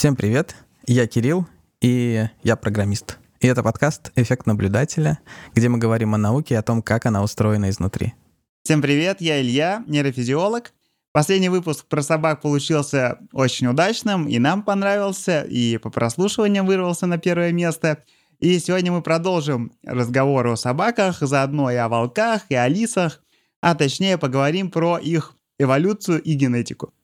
Всем привет, я Кирилл, и я программист. И это подкаст «Эффект наблюдателя», где мы говорим о науке и о том, как она устроена изнутри. Всем привет, я Илья, нейрофизиолог. Последний выпуск про собак получился очень удачным, и нам понравился, и по прослушиваниям вырвался на первое место. И сегодня мы продолжим разговор о собаках, заодно и о волках, и о лисах, а точнее поговорим про их эволюцию и генетику.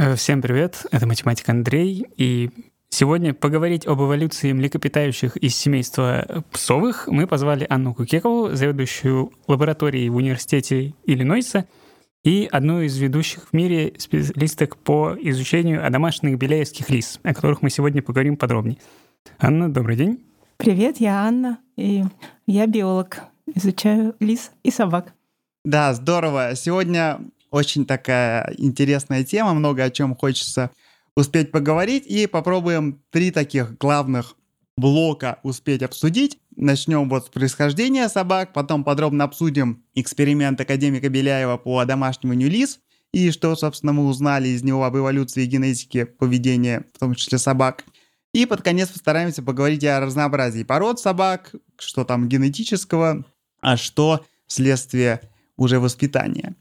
Э, всем привет, это математик Андрей, и сегодня поговорить об эволюции млекопитающих из семейства псовых мы позвали Анну Кукекову, заведующую лабораторией в университете Иллинойса, и одну из ведущих в мире специалисток по изучению домашних беляевских лис, о которых мы сегодня поговорим подробнее. Анна, добрый день. Привет, я Анна, и я биолог, изучаю лис и собак. Да, здорово. Сегодня очень такая интересная тема, много о чем хочется успеть поговорить, и попробуем три таких главных блока успеть обсудить. Начнем вот с происхождения собак, потом подробно обсудим эксперимент академика Беляева по домашнему лис, и что, собственно, мы узнали из него об эволюции и генетике поведения, в том числе собак. И под конец постараемся поговорить о разнообразии пород собак, что там генетического, а что вследствие уже воспитания.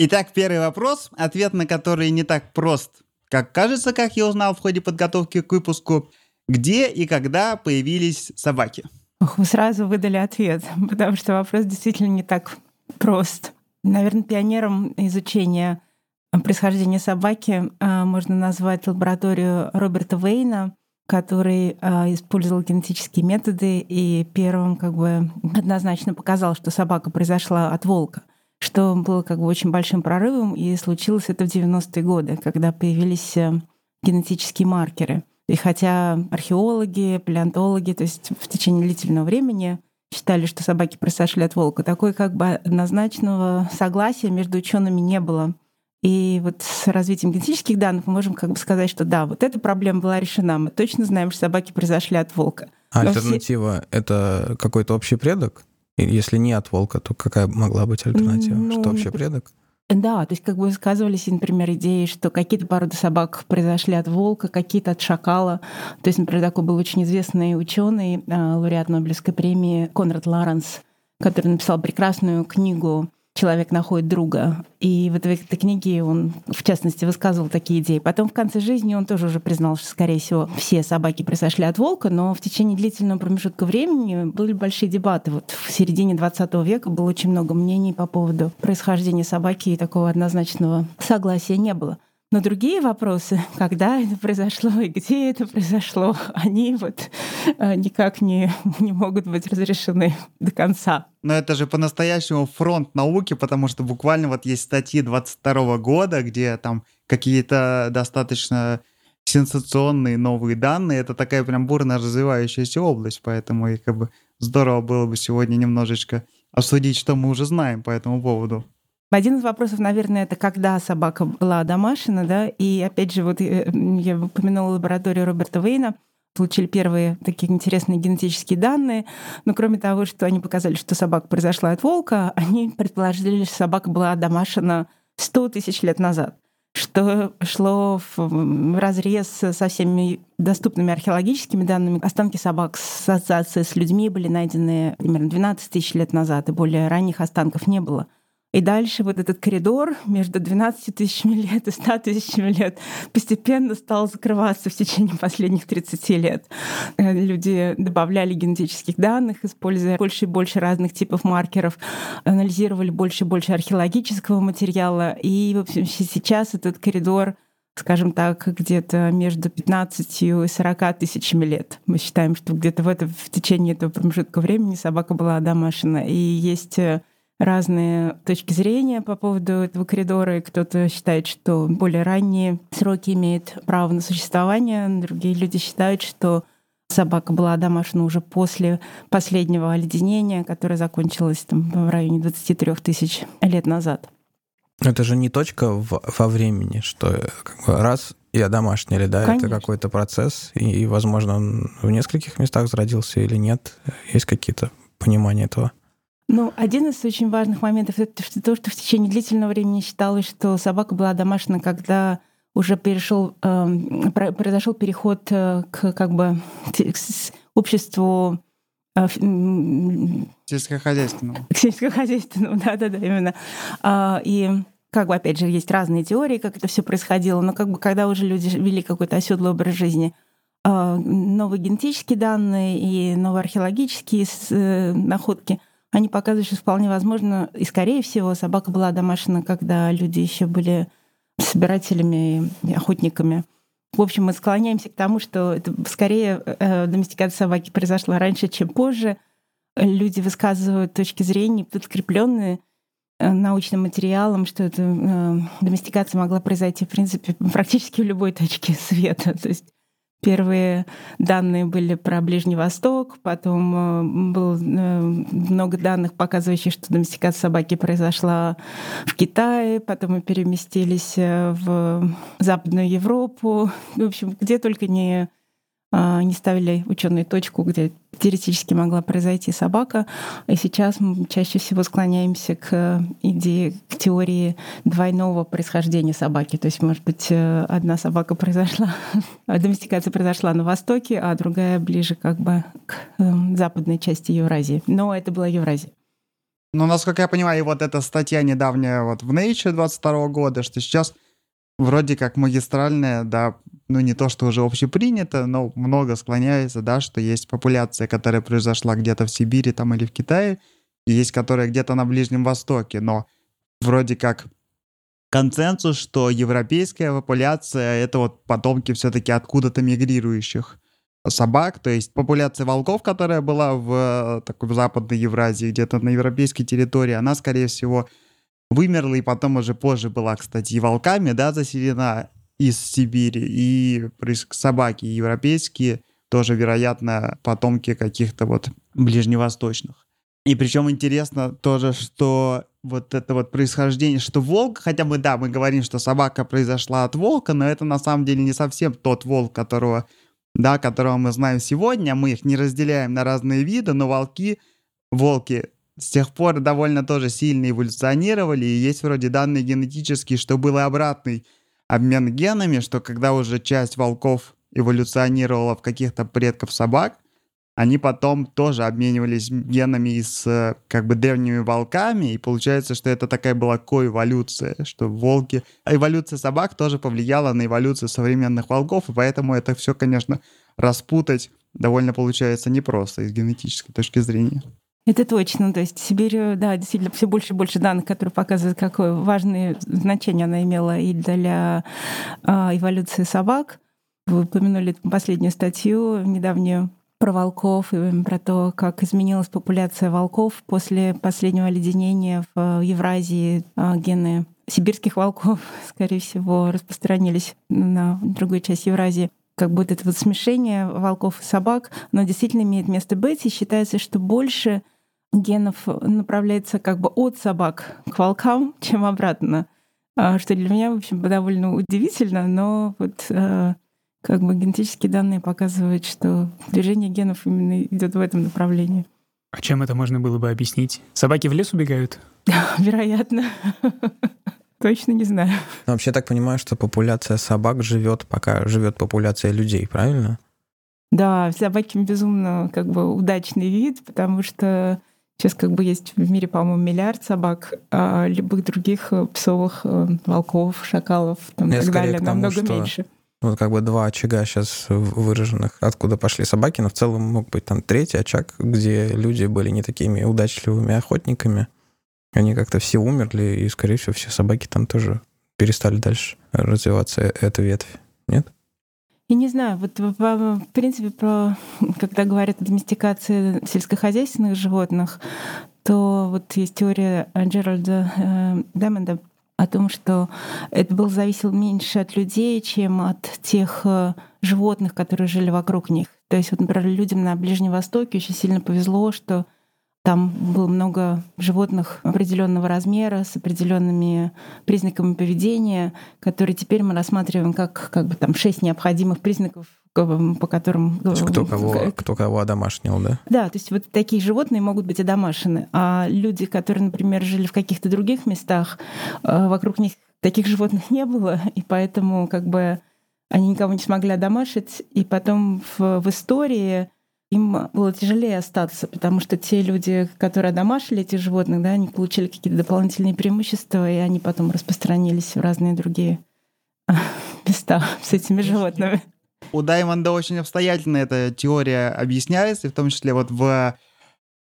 Итак, первый вопрос, ответ на который не так прост, как кажется, как я узнал в ходе подготовки к выпуску. Где и когда появились собаки? Ох, вы сразу выдали ответ, потому что вопрос действительно не так прост. Наверное, пионером изучения происхождения собаки а, можно назвать лабораторию Роберта Вейна, который а, использовал генетические методы и первым как бы однозначно показал, что собака произошла от волка что было как бы очень большим прорывом, и случилось это в 90-е годы, когда появились э, генетические маркеры. И хотя археологи, палеонтологи, то есть в течение длительного времени считали, что собаки произошли от волка, такой как бы однозначного согласия между учеными не было. И вот с развитием генетических данных мы можем как бы сказать, что да, вот эта проблема была решена. Мы точно знаем, что собаки произошли от волка. А альтернатива все... — это какой-то общий предок? Если не от волка, то какая могла быть альтернатива? Ну, что вообще предок? Да, то есть как бы высказывались, например, идеи, что какие-то породы собак произошли от волка, какие-то от шакала. То есть, например, такой был очень известный ученый, а, лауреат Нобелевской премии Конрад Ларенс, который написал прекрасную книгу человек находит друга. И вот в этой книге он, в частности, высказывал такие идеи. Потом в конце жизни он тоже уже признал, что, скорее всего, все собаки произошли от волка, но в течение длительного промежутка времени были большие дебаты. Вот в середине 20 века было очень много мнений по поводу происхождения собаки, и такого однозначного согласия не было. Но другие вопросы, когда это произошло и где это произошло, они вот э, никак не, не могут быть разрешены до конца. Но это же по-настоящему фронт науки, потому что буквально вот есть статьи 22 года, где там какие-то достаточно сенсационные новые данные. Это такая прям бурно развивающаяся область, поэтому и как бы здорово было бы сегодня немножечко обсудить, что мы уже знаем по этому поводу. Один из вопросов, наверное, это когда собака была домашена, да, и опять же, вот э, я упомянула лабораторию Роберта Вейна, получили первые такие интересные генетические данные. Но кроме того, что они показали, что собака произошла от волка, они предположили, что собака была домашена 100 тысяч лет назад что шло в разрез со всеми доступными археологическими данными. Останки собак с ассоциацией с людьми были найдены примерно 12 тысяч лет назад, и более ранних останков не было. И дальше вот этот коридор между 12 тысячами лет и 100 тысячами лет постепенно стал закрываться в течение последних 30 лет. Э, люди добавляли генетических данных, используя больше и больше разных типов маркеров, анализировали больше и больше археологического материала. И, в общем, сейчас этот коридор скажем так, где-то между 15 и 40 тысячами лет. Мы считаем, что где-то в, это, в течение этого промежутка времени собака была домашена. И есть э, разные точки зрения по поводу этого коридора. И кто-то считает, что более ранние сроки имеют право на существование. Другие люди считают, что собака была домашна уже после последнего оледенения, которое закончилось там, в районе 23 тысяч лет назад. Это же не точка в, во времени, что как бы раз и одомашнили, да? Конечно. Это какой-то процесс, и, и, возможно, он в нескольких местах зародился или нет. Есть какие-то понимания этого? Ну, один из очень важных моментов это то, что в течение длительного времени считалось, что собака была домашняя, когда уже перешел, эм, произошел переход э, к как бы к обществу э, сельскохозяйственному. К сельскохозяйственному, да-да-да, именно. А, и как бы, опять же, есть разные теории, как это все происходило, но как бы, когда уже люди вели какой-то оседлый образ жизни, а, новые генетические данные и новые археологические э, находки, они показывают, что вполне возможно, и скорее всего, собака была домашена, когда люди еще были собирателями и охотниками. В общем, мы склоняемся к тому, что это скорее э, доместикация собаки произошла раньше, чем позже. Люди высказывают точки зрения, подкрепленные э, научным материалом, что эта э, доместикация могла произойти, в принципе, практически в любой точке света. То есть Первые данные были про Ближний Восток, потом э, было э, много данных, показывающих, что доместикация собаки произошла в Китае, потом мы переместились э, в Западную Европу. В общем, где только не не ставили ученые точку, где теоретически могла произойти собака. И сейчас мы чаще всего склоняемся к идее, к теории двойного происхождения собаки. То есть, может быть, э, одна собака произошла, доместикация произошла на Востоке, а другая ближе как бы к эм, западной части Евразии. Но это была Евразия. Ну, насколько я понимаю, вот эта статья недавняя вот в Nature 22 года, что сейчас вроде как магистральная, да, ну не то, что уже общепринято, но много склоняется, да, что есть популяция, которая произошла где-то в Сибири там или в Китае, и есть которая где-то на Ближнем Востоке, но вроде как консенсус, что европейская популяция — это вот потомки все-таки откуда-то мигрирующих собак, то есть популяция волков, которая была в такой в западной Евразии, где-то на европейской территории, она, скорее всего, вымерла и потом уже позже была, кстати, и волками, да, заселена из Сибири, и собаки европейские, тоже, вероятно, потомки каких-то вот ближневосточных. И причем интересно тоже, что вот это вот происхождение, что волк, хотя бы, да, мы говорим, что собака произошла от волка, но это на самом деле не совсем тот волк, которого, да, которого мы знаем сегодня. Мы их не разделяем на разные виды, но волки, волки с тех пор довольно тоже сильно эволюционировали, и есть вроде данные генетические, что был обратный обмен генами, что когда уже часть волков эволюционировала в каких-то предков собак, они потом тоже обменивались генами и с как бы древними волками, и получается, что это такая была коэволюция, что волки... Эволюция собак тоже повлияла на эволюцию современных волков, и поэтому это все, конечно, распутать довольно получается непросто из генетической точки зрения. Это точно. То есть Сибирь, да, действительно, все больше и больше данных, которые показывают, какое важное значение она имела и для э, эволюции собак. Вы упомянули последнюю статью недавнюю про волков и про то, как изменилась популяция волков после последнего оледенения в Евразии. А, гены сибирских волков, скорее всего, распространились на другую часть Евразии как будто это вот смешение волков и собак, но действительно имеет место быть, и считается, что больше генов направляется как бы от собак к волкам, чем обратно. А, что для меня, в общем, довольно удивительно, но вот а, как бы генетические данные показывают, что движение генов именно идет в этом направлении. А чем это можно было бы объяснить? Собаки в лес убегают? Вероятно. Точно не знаю. Но вообще так понимаю, что популяция собак живет, пока живет популяция людей, правильно? Да, собаки безумно как бы удачный вид, потому что Сейчас как бы есть в мире, по-моему, миллиард собак, а любых других э, псовых э, волков, шакалов там, и так далее тому, намного что... меньше. Вот как бы два очага сейчас выраженных, откуда пошли собаки, но в целом мог быть там третий очаг, где люди были не такими удачливыми охотниками. Они как-то все умерли, и, скорее всего, все собаки там тоже перестали дальше развиваться, э, эта ветвь. Нет? Я не знаю, вот в принципе, про, когда говорят о доместикации сельскохозяйственных животных, то вот есть теория Джеральда э, Демонда о том, что это был зависел меньше от людей, чем от тех э, животных, которые жили вокруг них. То есть, вот, например, людям на Ближнем Востоке очень сильно повезло, что там было много животных определенного размера с определенными признаками поведения, которые теперь мы рассматриваем как, как бы там шесть необходимых признаков по которым... То есть кто кого, кто кого одомашнил, да? Да, то есть вот такие животные могут быть одомашены, а люди, которые, например, жили в каких-то других местах, э, вокруг них таких животных не было, и поэтому как бы они никого не смогли одомашить. И потом в, в истории им было тяжелее остаться, потому что те люди, которые одомашили этих животных, да, они получили какие-то дополнительные преимущества, и они потом распространились в разные другие места с этими животными. У Даймонда очень обстоятельно эта теория объясняется, в том числе вот в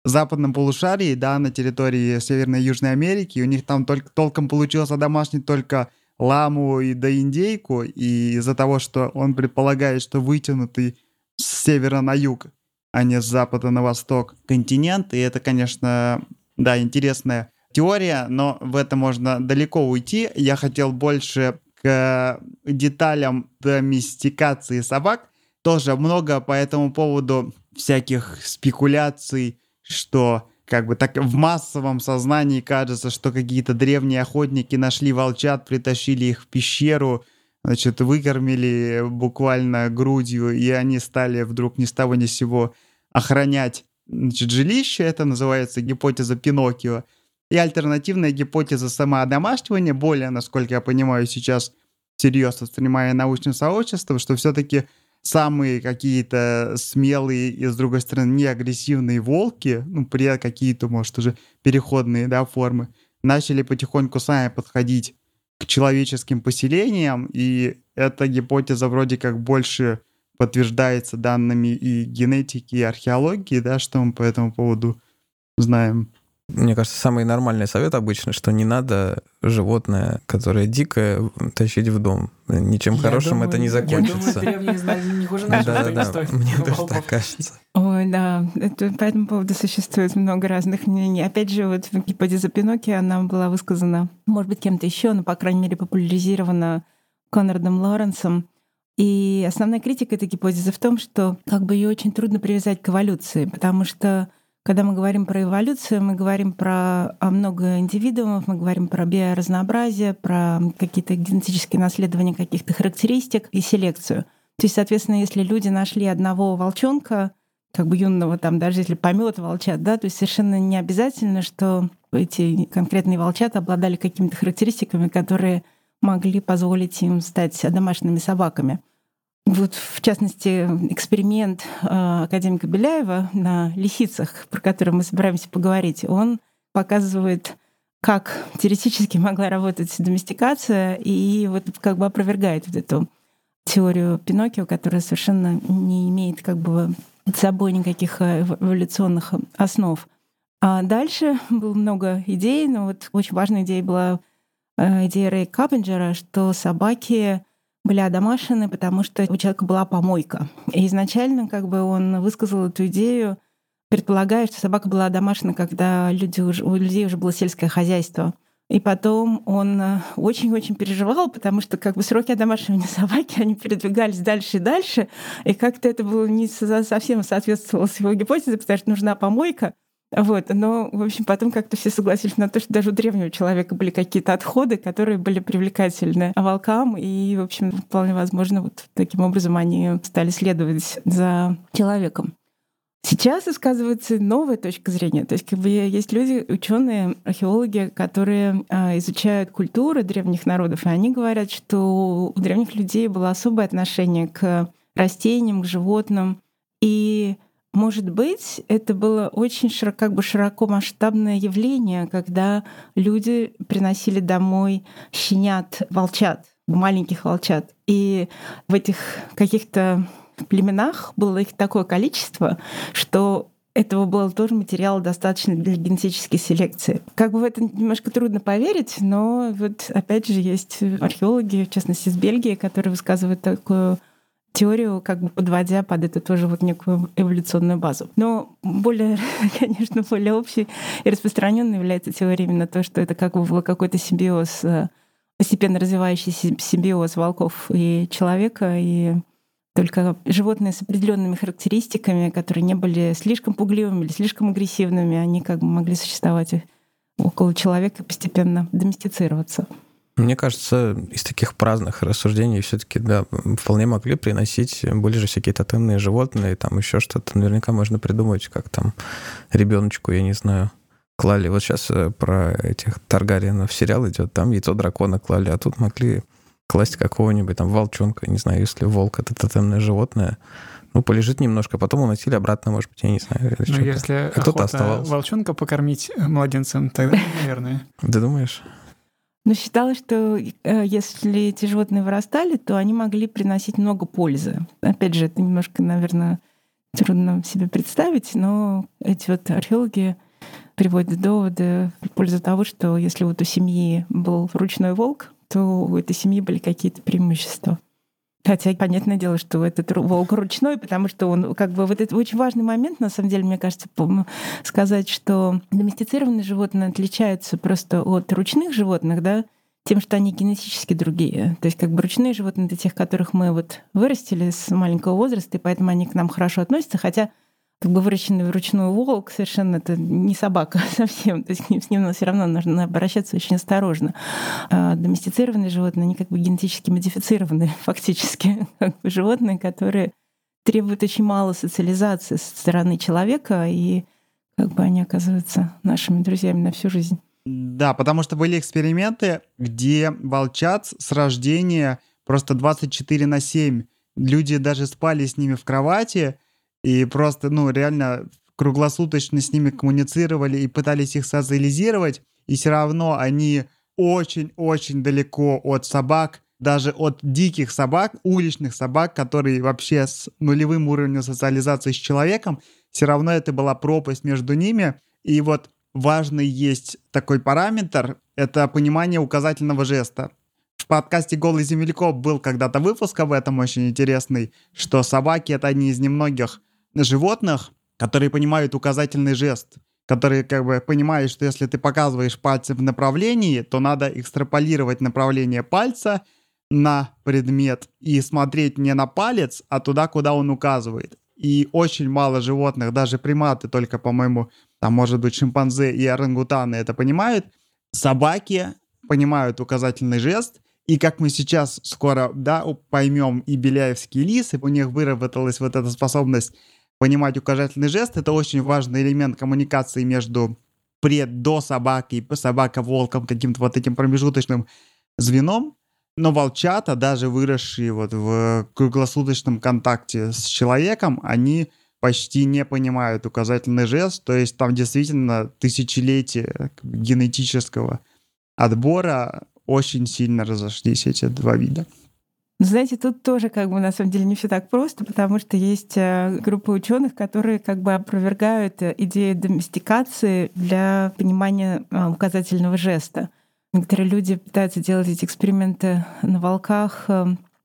западном полушарии, да, на территории Северной и Южной Америки, у них там только толком получилось одомашнить только ламу и да индейку, и из-за того, что он предполагает, что вытянутый с севера на юг, а не с запада на восток континент, и это, конечно, да, интересная теория, но в это можно далеко уйти. Я хотел больше к деталям доместикации собак. Тоже много по этому поводу всяких спекуляций, что как бы так в массовом сознании кажется, что какие-то древние охотники нашли волчат, притащили их в пещеру, значит, выкормили буквально грудью, и они стали вдруг ни с того ни с сего охранять значит, жилище. Это называется гипотеза Пиноккио. И альтернативная гипотеза самоодомашивания, более, насколько я понимаю, сейчас серьезно воспринимая научным сообществом, что все-таки самые какие-то смелые и, с другой стороны, не агрессивные волки, ну, при какие-то, может, уже переходные, да, формы, начали потихоньку сами подходить к человеческим поселениям, и эта гипотеза вроде как больше подтверждается данными и генетики, и археологии, да, что мы по этому поводу знаем. Мне кажется, самый нормальный совет обычно, что не надо животное, которое дикое, тащить в дом. Ничем я хорошим думаю, это не закончится. Я думаю, древние да, да, да. Мне тоже так кажется. Ой, да, это, по этому поводу существует много разных мнений. Опять же, вот гипотеза Пиноки, она была высказана, может быть, кем-то еще, но, по крайней мере, популяризирована Конрадом Лоренсом. И основная критика этой гипотезы в том, что как бы ее очень трудно привязать к эволюции, потому что когда мы говорим про эволюцию, мы говорим про много индивидуумов, мы говорим про биоразнообразие, про какие-то генетические наследования каких-то характеристик и селекцию. То есть, соответственно, если люди нашли одного волчонка, как бы юного там, даже если помет волчат, да, то есть совершенно не обязательно, что эти конкретные волчата обладали какими-то характеристиками, которые могли позволить им стать домашними собаками. Вот, в частности, эксперимент э, академика Беляева на лисицах, про который мы собираемся поговорить, он показывает, как теоретически могла работать доместикация, и вот как бы опровергает вот эту теорию Пиноккио, которая совершенно не имеет как бы под собой никаких э, эволюционных основ. А дальше было много идей, но вот очень важная идея была э, идея Рэя Каппинджера, что собаки были одомашены, потому что у человека была помойка. И изначально как бы он высказал эту идею, предполагая, что собака была одомашена, когда люди уже, у людей уже было сельское хозяйство. И потом он очень-очень переживал, потому что как бы сроки одомашивания собаки, они передвигались дальше и дальше, и как-то это было не совсем соответствовало его гипотезе, потому что нужна помойка. Вот, но, в общем, потом как-то все согласились на то, что даже у древнего человека были какие-то отходы, которые были привлекательны волкам, и, в общем, вполне возможно, вот таким образом они стали следовать за человеком. Сейчас высказывается новая точка зрения. То есть как бы есть люди, ученые, археологи, которые а, изучают культуры древних народов, и они говорят, что у древних людей было особое отношение к растениям, к животным. И может быть, это было очень широко, как бы широко масштабное явление, когда люди приносили домой щенят, волчат, маленьких волчат. И в этих каких-то племенах было их такое количество, что этого было тоже материала достаточно для генетической селекции. Как бы в это немножко трудно поверить, но вот опять же есть археологи, в частности из Бельгии, которые высказывают такую теорию, как бы подводя под это тоже вот некую эволюционную базу. Но более, конечно, более общей и распространенной является теория именно то, что это как бы был какой-то симбиоз, э, постепенно развивающийся симбиоз волков и человека, и только животные с определенными характеристиками, которые не были слишком пугливыми или слишком агрессивными, они как бы могли существовать около человека и постепенно доместицироваться. Мне кажется, из таких праздных рассуждений все-таки, да, вполне могли приносить были же всякие тотемные животные, там еще что-то. Наверняка можно придумать, как там ребеночку, я не знаю, клали. Вот сейчас э, про этих Таргариенов сериал идет, там яйцо дракона клали, а тут могли класть какого-нибудь там волчонка, не знаю, если волк — это тотемное животное, ну, полежит немножко, потом уносили обратно, может быть, я не знаю. Ну, если а кто-то оставался. волчонка покормить э, младенцем, тогда, наверное. Ты думаешь? Ну, считалось, что э, если эти животные вырастали, то они могли приносить много пользы. Опять же, это немножко, наверное, трудно себе представить, но эти вот археологи приводят доводы в пользу того, что если вот у семьи был ручной волк, то у этой семьи были какие-то преимущества. Хотя, понятное дело, что этот волк ручной, потому что он как бы вот это очень важный момент, на самом деле, мне кажется, сказать, что доместицированные животные отличаются просто от ручных животных, да, тем, что они генетически другие. То есть как бы ручные животные — это тех, которых мы вот вырастили с маленького возраста, и поэтому они к нам хорошо относятся, хотя как бы выращенный вручную волк совершенно это не собака совсем. То есть с ним все равно нужно обращаться очень осторожно. А доместицированные животные, они как бы генетически модифицированные фактически как бы животные, которые требуют очень мало социализации со стороны человека, и как бы они оказываются нашими друзьями на всю жизнь. Да, потому что были эксперименты, где волчат с рождения просто 24 на 7. Люди даже спали с ними в кровати, и просто, ну, реально круглосуточно с ними коммуницировали и пытались их социализировать, и все равно они очень-очень далеко от собак, даже от диких собак, уличных собак, которые вообще с нулевым уровнем социализации с человеком, все равно это была пропасть между ними. И вот важный есть такой параметр — это понимание указательного жеста. В подкасте «Голый земляков» был когда-то выпуск об этом очень интересный, что собаки — это одни из немногих животных, которые понимают указательный жест, которые как бы понимают, что если ты показываешь пальцем в направлении, то надо экстраполировать направление пальца на предмет и смотреть не на палец, а туда, куда он указывает. И очень мало животных, даже приматы, только, по-моему, там, может быть, шимпанзе и орангутаны это понимают. Собаки понимают указательный жест, и как мы сейчас скоро да, поймем, и беляевские лисы, у них выработалась вот эта способность понимать указательный жест. Это очень важный элемент коммуникации между пред, до собакой и собака-волком, каким-то вот этим промежуточным звеном. Но волчата, даже выросшие вот в круглосуточном контакте с человеком, они почти не понимают указательный жест. То есть там действительно тысячелетия генетического отбора очень сильно разошлись эти два вида. Знаете, тут тоже как бы на самом деле не все так просто, потому что есть э, группа ученых, которые как бы опровергают э, идею доместикации для понимания э, указательного жеста. Некоторые люди пытаются делать эти эксперименты на волках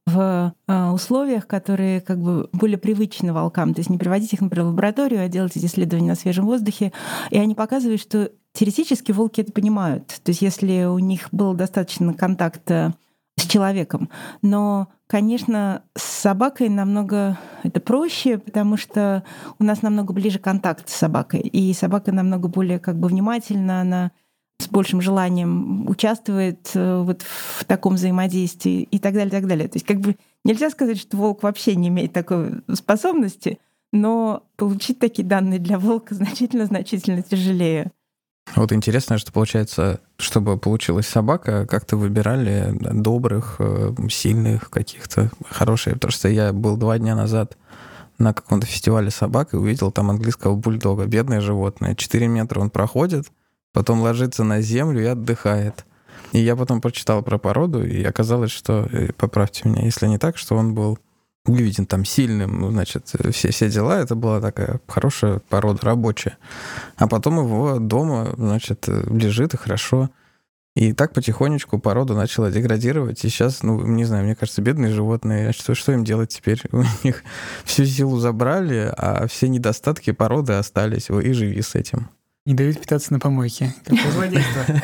в условиях, которые как бы более привычны волкам. То есть не приводить их, например, в лабораторию, а делать эти исследования на свежем воздухе. И они показывают, что теоретически волки это понимают. То есть если у них был достаточно контакта с человеком. Но, конечно, с собакой намного это проще, потому что у нас намного ближе контакт с собакой. И собака намного более как бы внимательна, она с большим желанием участвует э, вот в таком взаимодействии и так далее, и так далее. То есть как бы нельзя сказать, что волк вообще не имеет такой способности, но получить такие данные для волка значительно-значительно тяжелее. Вот интересно, что получается, чтобы получилась собака, как-то выбирали добрых, э, сильных каких-то, хороших. Потому что я был два дня назад на каком-то фестивале собак и увидел там английского бульдога. Бедное животное. Четыре метра он проходит, потом ложится на землю и отдыхает. И я потом прочитал про породу, и оказалось, что, э, поправьте меня, если не так, что он был Гвидин там сильным, ну, значит, все, все дела. Это была такая хорошая порода, рабочая. А потом его дома, значит, лежит и хорошо. И так потихонечку порода начала деградировать. И сейчас, ну, не знаю, мне кажется, бедные животные, что, что им делать теперь? У них всю силу забрали, а все недостатки породы остались. И живи с этим. Не дают питаться на помойке. Какое злодейство.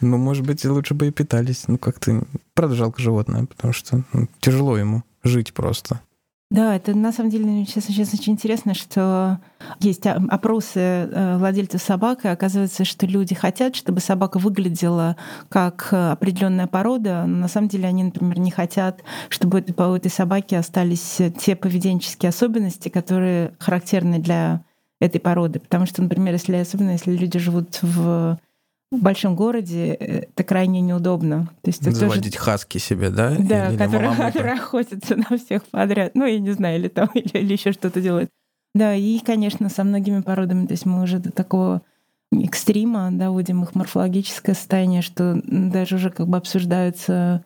Ну, может быть, лучше бы и питались. Ну, как-то, правда, жалко животное, потому что ну, тяжело ему жить просто. Да, это на самом деле сейчас, сейчас очень интересно, что есть опросы э, владельцев собак, и оказывается, что люди хотят, чтобы собака выглядела как определенная порода, но на самом деле они, например, не хотят, чтобы у этой собаки остались те поведенческие особенности, которые характерны для этой породы. Потому что, например, если особенно если люди живут в в большом городе это крайне неудобно. То есть Заводить тоже... хаски себе, да? Да, или которые, которые охотятся на всех подряд. Ну, я не знаю, или там, или, или еще что-то делают. Да, и, конечно, со многими породами, то есть мы уже до такого экстрима доводим их морфологическое состояние, что даже уже как бы обсуждаются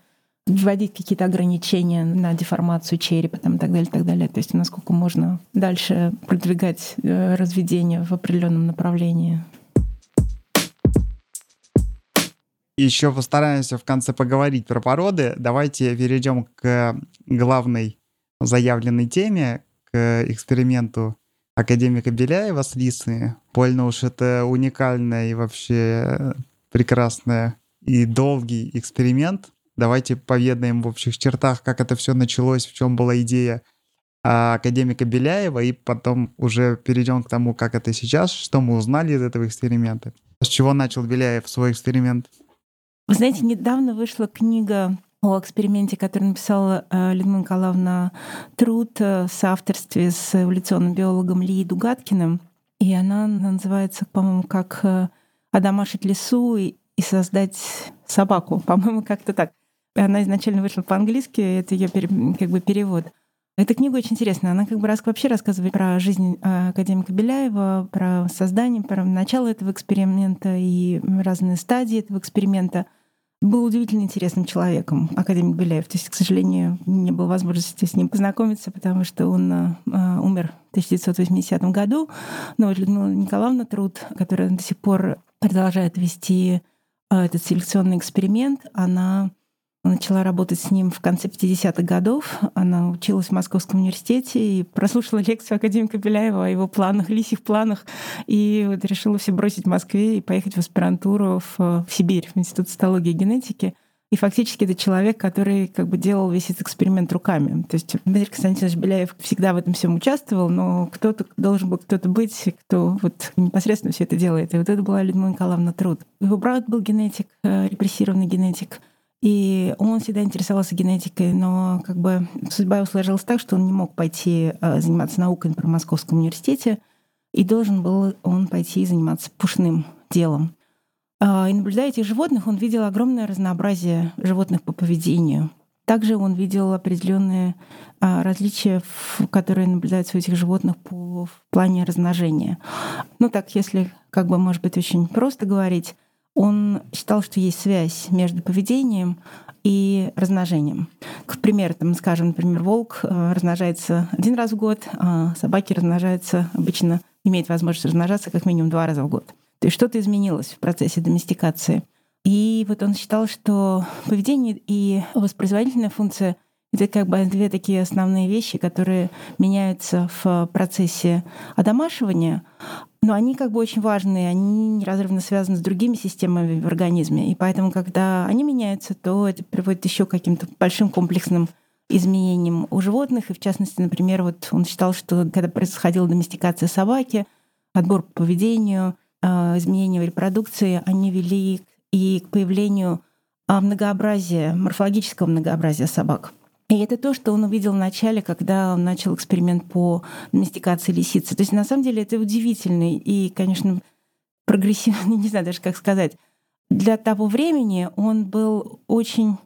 вводить какие-то ограничения на деформацию черепа там, и так далее, и так далее. То есть насколько можно дальше продвигать э, разведение в определенном направлении. Еще постараемся в конце поговорить про породы. Давайте перейдем к главной заявленной теме, к эксперименту академика Беляева с лисами. Больно уж это уникальная и вообще прекрасная и долгий эксперимент. Давайте поведаем в общих чертах, как это все началось, в чем была идея академика Беляева, и потом уже перейдем к тому, как это сейчас, что мы узнали из этого эксперимента. С чего начал Беляев свой эксперимент? Вы знаете, недавно вышла книга о эксперименте, который написала э, Людмила Николаевна Труд э, в соавторстве с эволюционным биологом Ли Дугаткиным. И она называется, по-моему, как э, «Одомашить лесу и создать собаку». По-моему, как-то так. Она изначально вышла по-английски, это ее как бы перевод. Эта книга очень интересная. Она как бы раз, вообще рассказывает про жизнь академика Беляева, про создание, про начало этого эксперимента и разные стадии этого эксперимента — был удивительно интересным человеком, академик Беляев. То есть, к сожалению, не было возможности с ним познакомиться, потому что он э, умер в 1980 году. Но вот Людмила Николаевна Труд, которая до сих пор продолжает вести э, этот селекционный эксперимент, она начала работать с ним в конце 50-х годов. Она училась в Московском университете и прослушала лекцию академика Беляева о его планах, лисих планах, и вот решила все бросить в Москве и поехать в аспирантуру в, в Сибирь, в Институт цитологии и генетики. И фактически это человек, который как бы делал весь этот эксперимент руками. То есть Дмитрий Константинович Беляев всегда в этом всем участвовал, но кто-то должен был кто-то быть, кто вот непосредственно все это делает. И вот это была Людмила Николаевна Труд. Его брат был генетик, э, репрессированный генетик. И он всегда интересовался генетикой, но как бы судьба его сложилась так, что он не мог пойти э, заниматься наукой при Московском университете, и должен был он пойти заниматься пушным делом. А, и наблюдая этих животных, он видел огромное разнообразие животных по поведению. Также он видел определенные а, различия, которые наблюдаются у этих животных по, в плане размножения. Ну так, если как бы, может быть, очень просто говорить, он считал, что есть связь между поведением и размножением. К примеру, там, скажем, например, волк э, размножается один раз в год, а собаки размножаются обычно, имеют возможность размножаться как минимум два раза в год. То есть что-то изменилось в процессе доместикации. И вот он считал, что поведение и воспроизводительная функция — это как бы две такие основные вещи, которые меняются в процессе одомашивания, но они как бы очень важные, они неразрывно связаны с другими системами в организме. И поэтому, когда они меняются, то это приводит еще к каким-то большим комплексным изменениям у животных. И в частности, например, вот он считал, что когда происходила доместикация собаки, отбор по поведению, а, изменения в репродукции, они вели и к появлению а, многообразия, морфологического многообразия собак. И это то, что он увидел в начале, когда он начал эксперимент по доместикации лисицы. То есть на самом деле это удивительный и, конечно, прогрессивный, не знаю даже как сказать. Для того времени он был очень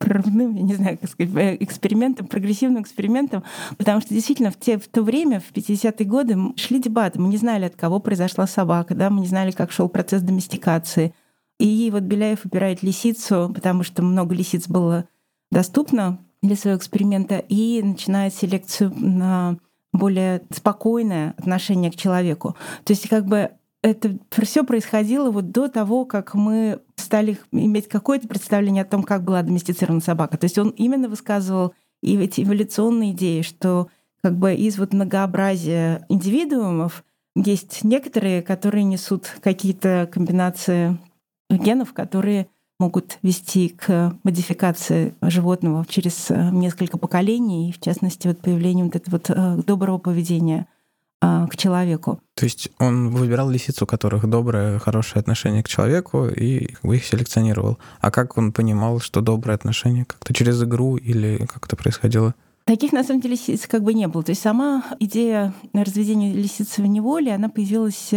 прорывным, я не знаю, как сказать, э, экспериментом, прогрессивным экспериментом, потому что действительно в, те, в то время, в 50-е годы, шли дебаты. Мы не знали, от кого произошла собака, да, мы не знали, как шел процесс доместикации. И вот Беляев выбирает лисицу, потому что много лисиц было доступно для своего эксперимента и начинает селекцию на более спокойное отношение к человеку. То есть как бы это все происходило вот до того, как мы стали иметь какое-то представление о том, как была доместицирована собака. То есть он именно высказывал и эти эволюционные идеи, что как бы из вот многообразия индивидуумов есть некоторые, которые несут какие-то комбинации генов, которые могут вести к модификации животного через э, несколько поколений, в частности, вот появлению вот этого вот э, доброго поведения э, к человеку. То есть он выбирал лисиц, у которых доброе, хорошее отношение к человеку, и их селекционировал. А как он понимал, что доброе отношение? Как-то через игру или как это происходило? Таких, на самом деле, лисиц как бы не было. То есть сама идея разведения лисицы в неволе, она появилась...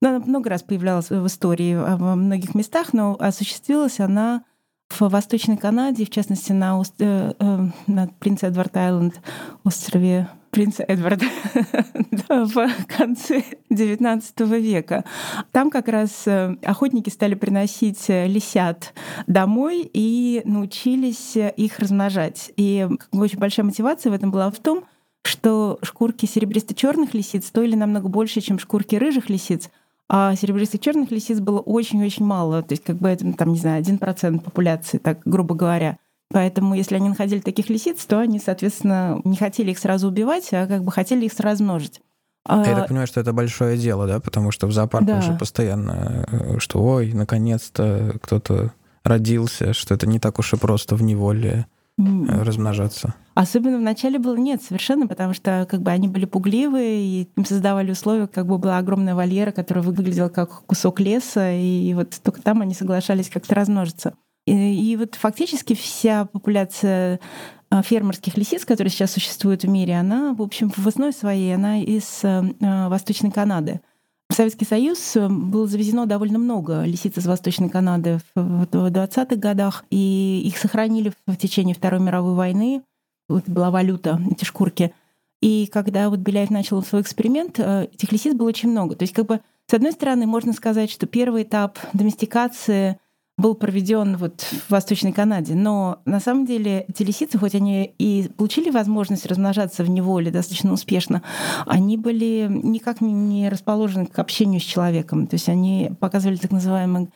Э, ну, она много раз появлялась в истории во многих местах, но осуществилась она в Восточной Канаде, в частности, на, э, э, на Принц Эдвард Айленд, острове принца Эдварда в конце XIX века. Там как раз э, охотники стали приносить лисят домой и научились их размножать. И очень большая мотивация в этом была в том, что шкурки серебристо-черных лисиц стоили намного больше, чем шкурки рыжих лисиц, а серебристых черных лисиц было очень-очень мало. То есть, как бы это, там, не знаю, один процент популяции, так грубо говоря. Поэтому, если они находили таких лисиц, то они, соответственно, не хотели их сразу убивать, а как бы хотели их сразу множить. А, я так понимаю, что это большое дело, да? Потому что в зоопарке да. уже постоянно, э, что ой, наконец-то кто-то родился, что это не так уж и просто в неволе. Размножаться. Особенно в начале было нет совершенно, потому что как бы они были пугливые, и им создавали условия, как бы была огромная вольера, которая выглядела как кусок леса, и вот только там они соглашались как-то размножиться. И, и вот фактически вся популяция а, фермерских лисиц, которые сейчас существуют в мире, она, в общем, в основе своей, она из а, Восточной Канады. В Советский Союз э, было завезено довольно много лисиц из Восточной Канады в 20-х годах, и их сохранили в течение Второй мировой войны. Вот была валюта, эти шкурки. И когда вот Беляев начал свой эксперимент, э, этих лисиц было очень много. То есть как бы с одной стороны можно сказать, что первый этап доместикации — был проведен вот в Восточной Канаде. Но на самом деле эти лисицы, хоть они и получили возможность размножаться в неволе достаточно успешно, они были никак не расположены к общению с человеком. То есть они показывали так называемый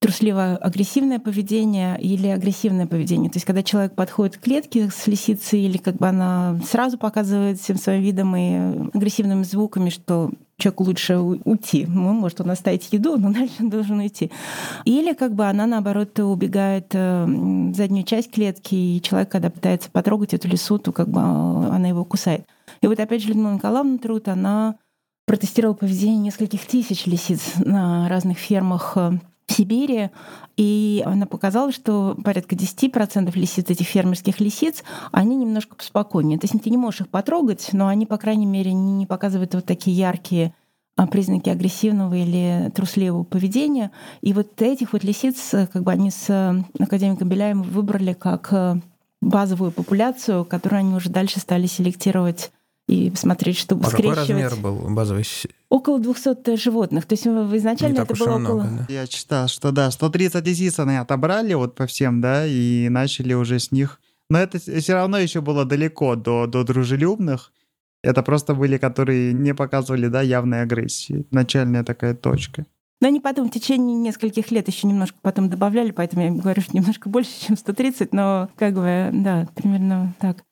трусливо-агрессивное поведение или агрессивное поведение. То есть когда человек подходит к клетке с лисицей или как бы она сразу показывает всем своим видом и агрессивными звуками, что человеку лучше уйти. Ну, может он оставить еду, но дальше он должен уйти. Или как бы она, наоборот, убегает э, в заднюю часть клетки, и человек, когда пытается потрогать эту лису, то как бы э, она его кусает. И вот опять же Людмила Николаевна Труд, она протестировала поведение нескольких тысяч лисиц на разных фермах э, Сибири, и она показала, что порядка 10% лисиц, этих фермерских лисиц, они немножко поспокойнее. То есть ты не можешь их потрогать, но они, по крайней мере, не показывают вот такие яркие а, признаки агрессивного или трусливого поведения. И вот этих вот лисиц, как бы они с академиком Беляем выбрали как э, базовую популяцию, которую они уже дальше стали селектировать и посмотреть, чтобы а скрещивать. какой размер был базовый? Около 200 животных. То есть изначально это было много, около... Да? Я читал, что да, 130 лисиц они отобрали вот по всем, да, и начали уже с них... Но это все равно еще было далеко до, до дружелюбных. Это просто были, которые не показывали, да, явной агрессии. Начальная такая точка. Но они потом в течение нескольких лет еще немножко потом добавляли, поэтому я говорю, что немножко больше, чем 130, но как бы, да, примерно так.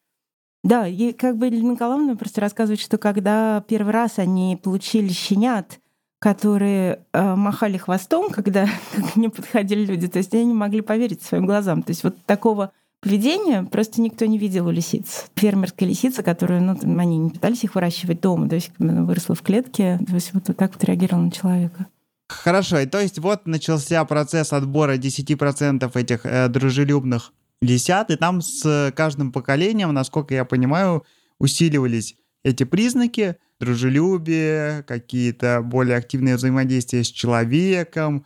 Да, и как бы Елена Николаевна просто рассказывает, что когда первый раз они получили щенят, которые э, махали хвостом, когда к ним подходили люди, то есть они не могли поверить своим глазам. То есть вот такого поведения просто никто не видел у лисиц. Фермерская лисица, которую, ну, они не пытались их выращивать дома, то есть она выросла в клетке, то есть вот, вот так вот реагировала на человека. Хорошо, и то есть вот начался процесс отбора 10% этих э, дружелюбных лисят, и там с каждым поколением, насколько я понимаю, усиливались эти признаки, дружелюбие, какие-то более активные взаимодействия с человеком,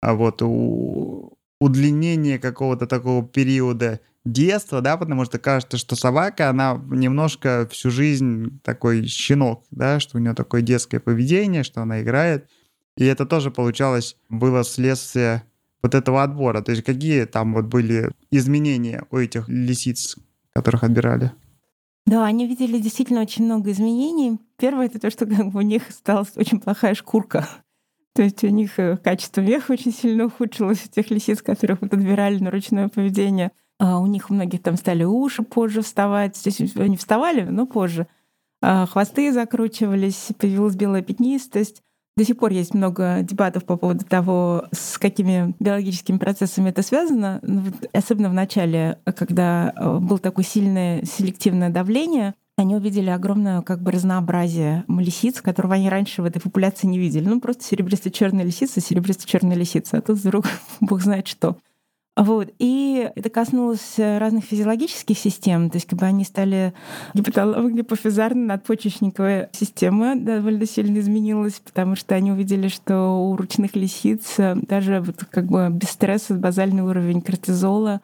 а вот у, удлинение какого-то такого периода детства, да, потому что кажется, что собака, она немножко всю жизнь такой щенок, да, что у нее такое детское поведение, что она играет. И это тоже получалось, было следствие вот этого отбора? То есть какие там вот были изменения у этих лисиц, которых отбирали? Да, они видели действительно очень много изменений. Первое это то, что как бы, у них стала очень плохая шкурка. То есть у них э, качество меха очень сильно ухудшилось у тех лисиц, которых вот отбирали на ручное поведение. А у них у многих там стали уши позже вставать. То есть они вставали, но позже. А хвосты закручивались, появилась белая пятнистость. До сих пор есть много дебатов по поводу того, с какими биологическими процессами это связано. Ну, особенно в начале, когда э, было такое сильное селективное давление, они увидели огромное как бы разнообразие лисиц, которого они раньше в этой популяции не видели. Ну, просто серебристо-черная лисица, серебристо-черная лисица. А тут вдруг бог знает что. Вот. И это коснулось разных физиологических систем. То есть как бы они стали гипофизарно-надпочечниковая система довольно сильно изменилась, потому что они увидели, что у ручных лисиц даже вот как бы без стресса базальный уровень кортизола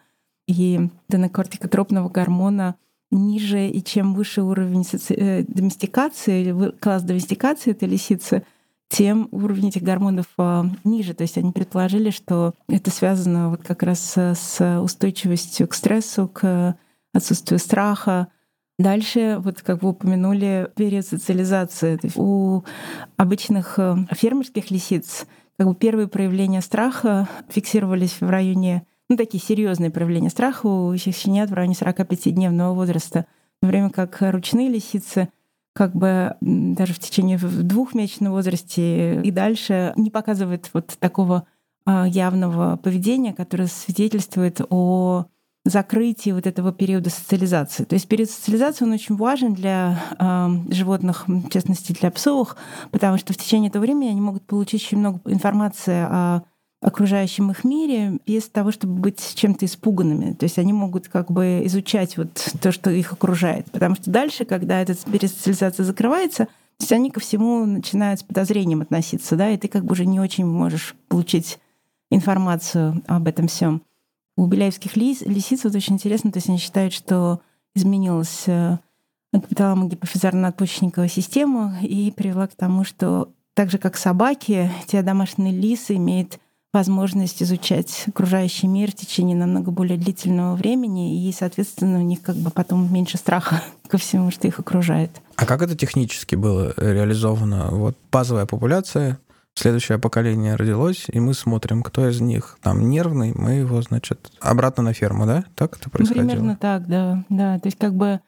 и тонокортикотропного гормона ниже, и чем выше уровень соци... Э, доместикации, класс доместикации этой лисицы, тем уровень этих гормонов а, ниже. То есть они предположили, что это связано вот как раз с устойчивостью к стрессу, к отсутствию страха. Дальше, вот как вы упомянули, период социализации. То есть у обычных э, фермерских лисиц как бы первые проявления страха фиксировались в районе, ну, такие серьезные проявления страха у щенят в районе 45-дневного возраста, в время как ручные лисицы — как бы даже в течение двухмесячного возрасте и дальше не показывает вот такого а, явного поведения, которое свидетельствует о закрытии вот этого периода социализации. То есть период социализации, он очень важен для э, животных, в частности для псовых, потому что в течение этого времени они могут получить очень много информации о окружающем их мире без того, чтобы быть чем-то испуганными. То есть они могут как бы изучать вот то, что их окружает. Потому что дальше, когда эта пересоциализация закрывается, то есть они ко всему начинают с подозрением относиться, да, и ты как бы уже не очень можешь получить информацию об этом всем. У беляевских лис, лисиц вот очень интересно, то есть они считают, что изменилась э, гипофизарно-надпочечниковая система и привела к тому, что так же, как собаки, те домашние лисы имеют возможность изучать окружающий мир в течение намного более длительного времени, и, соответственно, у них как бы потом меньше страха ко всему, что их окружает. А как это технически было реализовано? Вот базовая популяция, следующее поколение родилось, и мы смотрим, кто из них там нервный, мы его, значит, обратно на ферму, да? Так это происходило? Примерно так, да. да. То есть как бы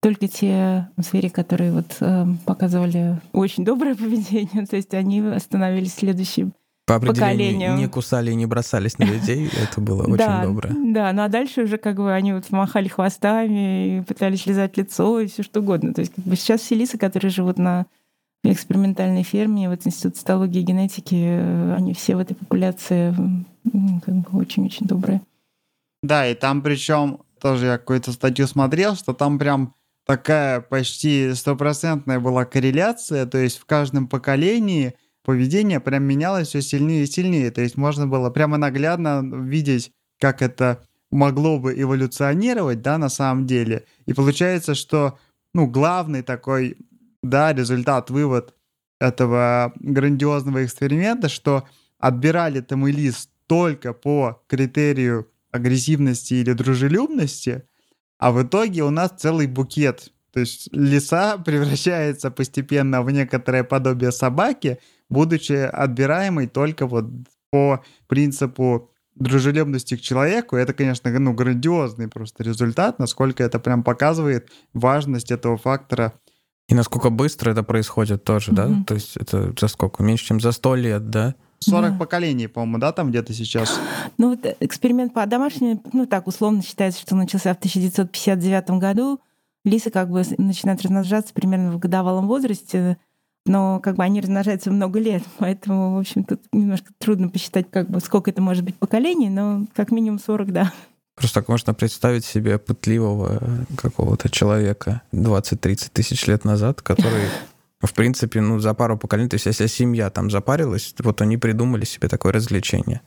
только те звери, которые вот э, показывали очень доброе поведение, то есть они остановились следующим по определению не кусали и не бросались на людей, это было очень да, добро. Да, ну а дальше уже как бы они вот махали хвостами и пытались лизать лицо и все что угодно. То есть как бы сейчас все лисы, которые живут на экспериментальной ферме, вот Институт цитологии и генетики, они все в этой популяции как бы очень-очень добрые. Да, и там причем тоже я какую-то статью смотрел, что там прям такая почти стопроцентная была корреляция, то есть в каждом поколении – поведение прям менялось все сильнее и сильнее. То есть можно было прямо наглядно видеть, как это могло бы эволюционировать, да, на самом деле. И получается, что, ну, главный такой, да, результат, вывод этого грандиозного эксперимента, что отбирали-то мы лист только по критерию агрессивности или дружелюбности, а в итоге у нас целый букет. То есть лиса превращается постепенно в некоторое подобие собаки, будучи отбираемой только вот по принципу дружелюбности к человеку, это, конечно, ну, грандиозный просто результат, насколько это прям показывает важность этого фактора. И насколько быстро это происходит тоже, mm-hmm. да? То есть это за сколько? Меньше, чем за сто лет, да? 40 да. поколений, по-моему, да, там где-то сейчас? Ну, вот эксперимент по домашнему, ну, так условно считается, что начался в 1959 году. Лисы как бы начинают размножаться примерно в годовалом возрасте но как бы они размножаются много лет, поэтому, в общем, тут немножко трудно посчитать, как бы, сколько это может быть поколений, но как минимум 40, да. Просто так можно представить себе пытливого какого-то человека 20-30 тысяч лет назад, который, в принципе, ну, за пару поколений, то есть если семья там запарилась, вот они придумали себе такое развлечение.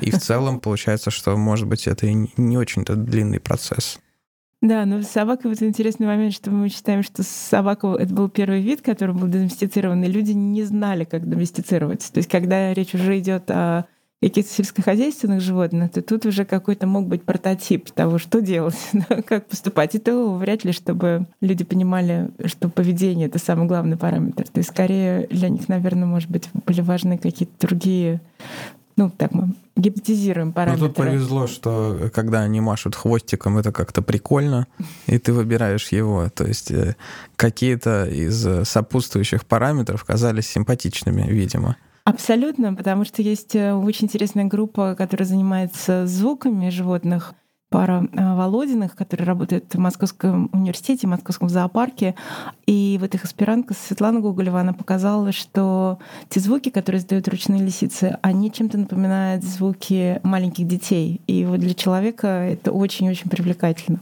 И в целом получается, что, может быть, это и не очень-то длинный процесс. Да, но с собакой вот интересный момент, что мы считаем, что собака — это был первый вид, который был доместицирован, и люди не знали, как доместицировать. То есть когда речь уже идет о каких-то сельскохозяйственных животных, то тут уже какой-то мог быть прототип того, что делать, как поступать. И то вряд ли, чтобы люди понимали, что поведение — это самый главный параметр. То есть скорее для них, наверное, может быть, были важны какие-то другие ну, так мы гипотезируем параметры. Ну, тут повезло, что когда они машут хвостиком, это как-то прикольно, и ты выбираешь его. То есть э, какие-то из сопутствующих параметров казались симпатичными, видимо. Абсолютно, потому что есть э, очень интересная группа, которая занимается звуками животных. Пара а, Володиных, которые работают в Московском университете, в Московском зоопарке. И вот их аспирантка Светлана Гоголева, она показала, что те звуки, которые издают ручные лисицы, они чем-то напоминают звуки маленьких детей. И вот для человека это очень-очень привлекательно.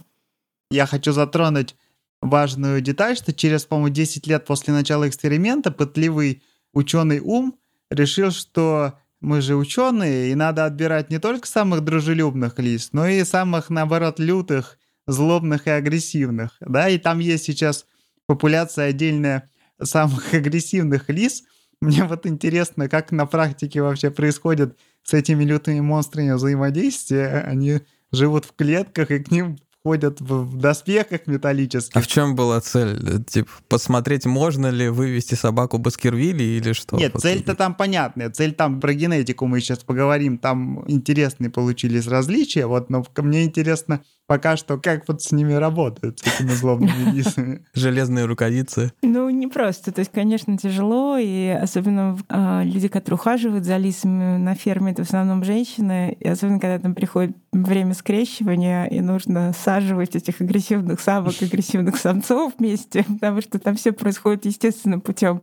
Я хочу затронуть важную деталь, что через, по-моему, 10 лет после начала эксперимента пытливый ученый ум решил, что мы же ученые, и надо отбирать не только самых дружелюбных лис, но и самых, наоборот, лютых, злобных и агрессивных. Да, и там есть сейчас популяция отдельная самых агрессивных лис. Мне вот интересно, как на практике вообще происходит с этими лютыми монстрами взаимодействие. Они живут в клетках, и к ним ходят в доспехах металлических. А в чем была цель? Типа, посмотреть, можно ли вывести собаку Баскервилли или что? Нет, цель-то там понятная. Цель там про генетику мы сейчас поговорим. Там интересные получились различия. Вот, но мне интересно, пока что, как вот с ними работают, с этими злобными лисами. Железные рукавицы. Ну, не просто. То есть, конечно, тяжело, и особенно э, люди, которые ухаживают за лисами на ферме, это в основном женщины, и особенно, когда там приходит время скрещивания, и нужно саживать этих агрессивных самок, агрессивных самцов вместе, потому что там все происходит естественным путем.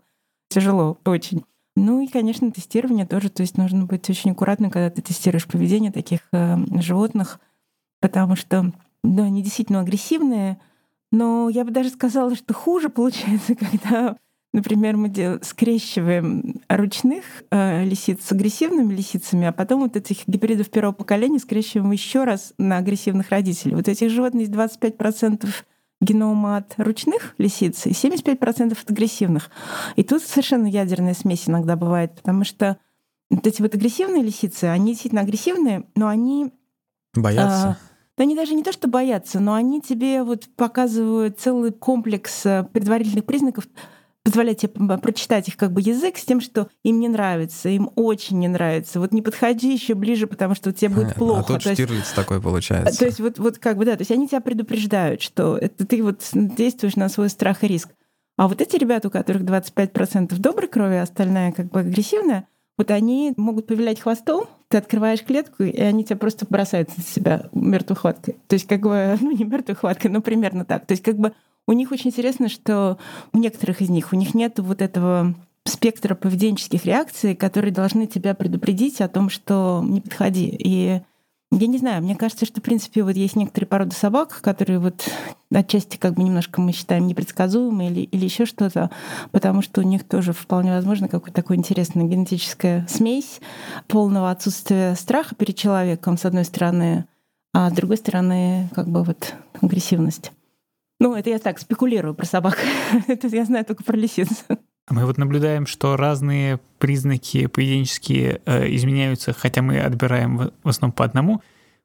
Тяжело, очень. Ну и, конечно, тестирование тоже. То есть нужно быть очень аккуратным, когда ты тестируешь поведение таких э, животных, потому что, да, они действительно агрессивные, но я бы даже сказала, что хуже получается, когда, например, мы дел... скрещиваем ручных э, лисиц с агрессивными лисицами, а потом вот этих гибридов первого поколения скрещиваем еще раз на агрессивных родителей. Вот этих животных есть 25% генома от ручных лисиц и 75% от агрессивных. И тут совершенно ядерная смесь иногда бывает, потому что вот эти вот агрессивные лисицы, они действительно агрессивные, но они... Боятся. А, да они даже не то, что боятся, но они тебе вот показывают целый комплекс э, предварительных признаков, позволяет тебе прочитать их как бы язык с тем, что им не нравится, им очень не нравится. Вот не подходи еще ближе, потому что тебе будет плохо. А тут Штирлиц есть, такой получается. То есть вот, вот как бы, да, то есть они тебя предупреждают, что это ты вот действуешь на свой страх и риск. А вот эти ребята, у которых 25% доброй крови, а остальная как бы агрессивная, вот они могут повилять хвостом, ты открываешь клетку, и они тебя просто бросают на себя мертвой хваткой. То есть как бы, ну не мертвой хваткой, но примерно так. То есть как бы у них очень интересно, что у некоторых из них у них нет вот этого спектра поведенческих реакций, которые должны тебя предупредить о том, что не подходи. И я не знаю, мне кажется, что, в принципе, вот есть некоторые породы собак, которые вот отчасти как бы немножко мы считаем непредсказуемые или, или еще что-то, потому что у них тоже вполне возможно какая-то такая интересная генетическая смесь полного отсутствия страха перед человеком, с одной стороны, а с другой стороны, как бы вот агрессивность. Ну, это я так спекулирую про собак. это я знаю только про лисиц. Мы вот наблюдаем, что разные признаки поведенческие э, изменяются, хотя мы отбираем в, в основном по одному.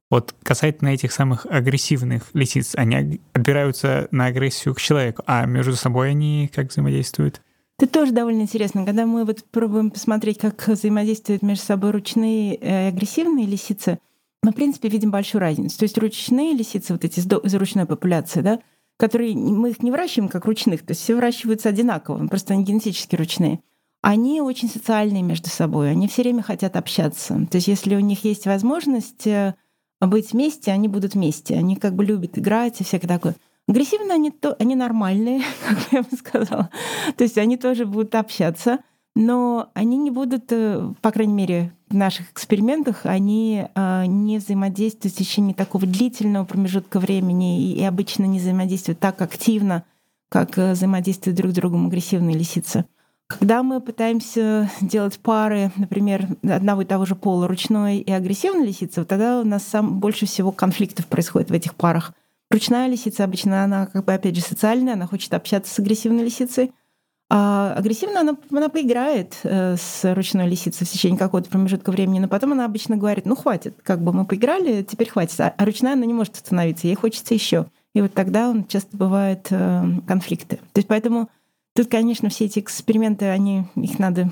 Вот касательно этих самых агрессивных лисиц, они отбираются на агрессию к человеку, а между собой они как взаимодействуют? Это тоже довольно интересно. Когда мы вот пробуем посмотреть, как взаимодействуют между собой ручные и агрессивные лисицы, мы, в принципе, видим большую разницу. То есть ручные лисицы, вот эти из ручной популяции, да, которые мы их не выращиваем как ручных, то есть все выращиваются одинаково, просто они генетически ручные. Они очень социальные между собой, они все время хотят общаться. То есть если у них есть возможность э, быть вместе, они будут вместе. Они как бы любят играть и всякое такое. Агрессивно они, то, они нормальные, как я бы сказала. То есть они тоже будут общаться, но они не будут, э, по крайней мере, в наших экспериментах, они э, не взаимодействуют в течение такого длительного промежутка времени и обычно не взаимодействуют так активно, как э, взаимодействуют друг с другом агрессивные лисицы. Когда мы пытаемся делать пары, например, одного и того же пола, ручной и агрессивной лисицы, вот тогда у нас сам, больше всего конфликтов происходит в этих парах. Ручная лисица обычно, она как бы, опять же, социальная, она хочет общаться с агрессивной лисицей, а агрессивно она, она поиграет э, с ручной лисицей в течение какого-то промежутка времени, но потом она обычно говорит, ну хватит, как бы мы поиграли, теперь хватит. А, а ручная она не может остановиться, ей хочется еще. И вот тогда он часто бывают э, конфликты. То есть поэтому тут, конечно, все эти эксперименты, они, их надо,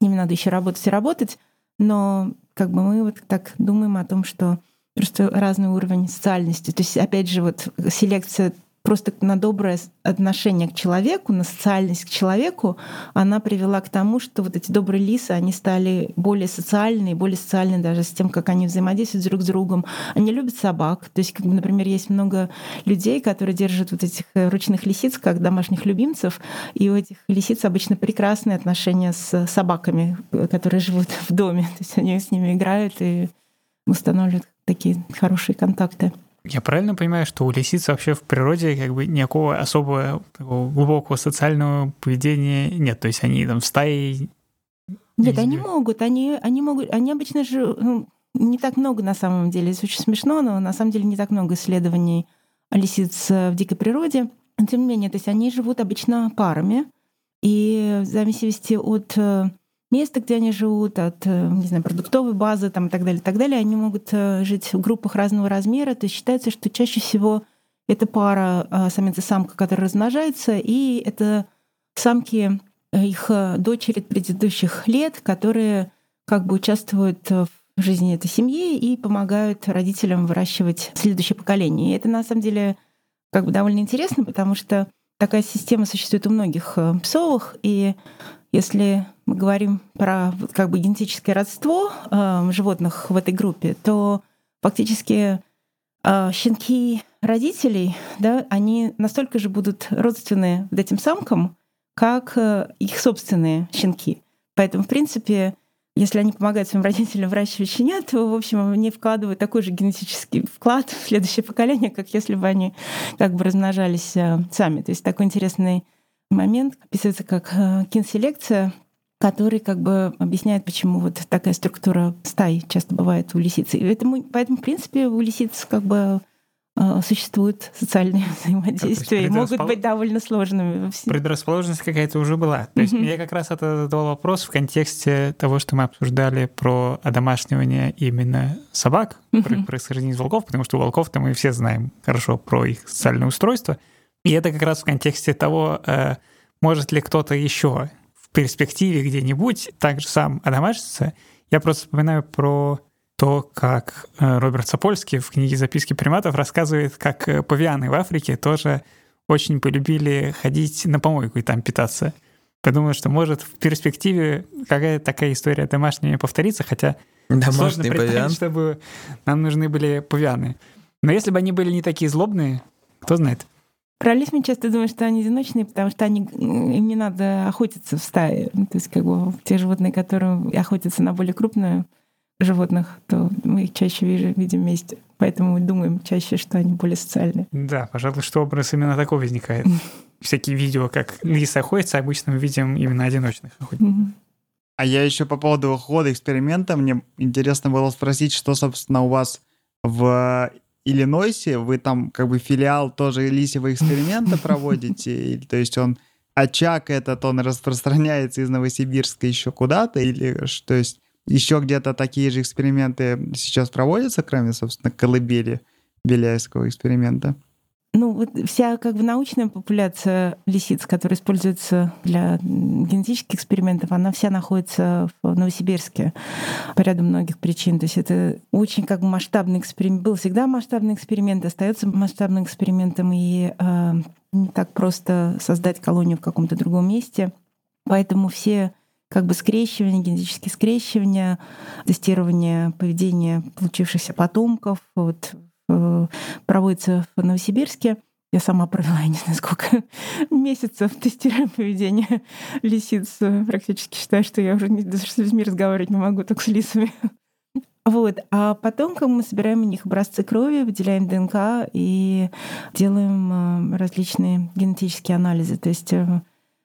ними надо еще работать и работать, но как бы мы вот так думаем о том, что просто разный уровень социальности. То есть, опять же, вот селекция просто на доброе отношение к человеку, на социальность к человеку, она привела к тому, что вот эти добрые лисы, они стали более социальные, более социальные даже с тем, как они взаимодействуют друг с другом. Они любят собак. То есть, как например, есть много людей, которые держат вот этих э, ручных лисиц как домашних любимцев, и у этих лисиц обычно прекрасные отношения с собаками, которые живут в доме. То есть они с ними играют и устанавливают такие хорошие контакты. Я правильно понимаю, что у лисиц вообще в природе как бы никакого особого такого глубокого социального поведения нет? То есть они там в стае... Нет, они могут, они, они могут, они обычно же ну, не так много на самом деле. Это очень смешно, но на самом деле не так много исследований лисиц в дикой природе. Тем не менее, то есть они живут обычно парами, и в зависимости от место, где они живут, от, э, не знаю, продуктовой базы там, и так далее, и так далее. Они могут э, жить в группах разного размера. То есть считается, что чаще всего это пара э, самец и самка, которая размножается, и это самки их дочери предыдущих лет, которые как бы участвуют в жизни этой семьи и помогают родителям выращивать следующее поколение. И это на самом деле как бы довольно интересно, потому что такая система существует у многих псовых, и если мы говорим про как бы генетическое родство э, животных в этой группе, то фактически э, щенки родителей, да, они настолько же будут родственны вот этим самкам, как э, их собственные щенки. Поэтому, в принципе, если они помогают своим родителям выращивать щенят, то, в общем, они вкладывают такой же генетический вклад в следующее поколение, как если бы они как бы размножались э, сами. То есть такой интересный момент описывается как э, кинселекция, который как бы объясняет, почему вот такая структура стаи часто бывает у лисиц. И поэтому, поэтому в принципе, у лисиц как бы э, существуют социальные взаимодействия и могут быть довольно сложными. Предрасположенность какая-то уже была. То есть я как раз это задал вопрос в контексте того, что мы обсуждали про одомашнивание именно собак, про происхождение из волков, потому что у волков-то мы все знаем хорошо про их социальное устройство — и это как раз в контексте того, э, может ли кто-то еще в перспективе где-нибудь также сам одомашиться. Я просто вспоминаю про то, как э, Роберт Сапольский в книге «Записки приматов» рассказывает, как э, павианы в Африке тоже очень полюбили ходить на помойку и там питаться. Подумал, что может в перспективе какая-то такая история домашняя повторится, хотя Домашний сложно представить, павиан. чтобы нам нужны были павианы. Но если бы они были не такие злобные, кто знает. Про лисми часто думают, что они одиночные, потому что они, им не надо охотиться в стае. То есть как бы те животные, которые охотятся на более крупных животных, то мы их чаще видим вместе. Поэтому мы думаем чаще, что они более социальные. Да, пожалуй, что образ именно такой возникает. Всякие видео, как лисы охотятся, обычно мы видим именно одиночных охотников. А я еще по поводу хода эксперимента, мне интересно было спросить, что, собственно, у вас в Иллинойсе, вы там как бы филиал тоже лисьего эксперимента проводите, то есть он очаг этот, он распространяется из Новосибирска еще куда-то, или что есть еще где-то такие же эксперименты сейчас проводятся, кроме, собственно, колыбели Беляевского эксперимента? Ну, вот вся как бы научная популяция лисиц, которая используется для генетических экспериментов, она вся находится в Новосибирске по ряду многих причин. То есть это очень как бы масштабный эксперимент. Был всегда масштабный эксперимент, остается масштабным экспериментом, и э, не так просто создать колонию в каком-то другом месте. Поэтому все как бы скрещивания, генетические скрещивания, тестирование поведения получившихся потомков, вот проводится в Новосибирске. Я сама провела, я не знаю, сколько месяцев тестируя поведение лисиц. Практически считаю, что я уже с людьми разговаривать не могу, только с лисами. Вот. А потом как мы собираем у них образцы крови, выделяем ДНК и делаем э, различные генетические анализы. То есть э,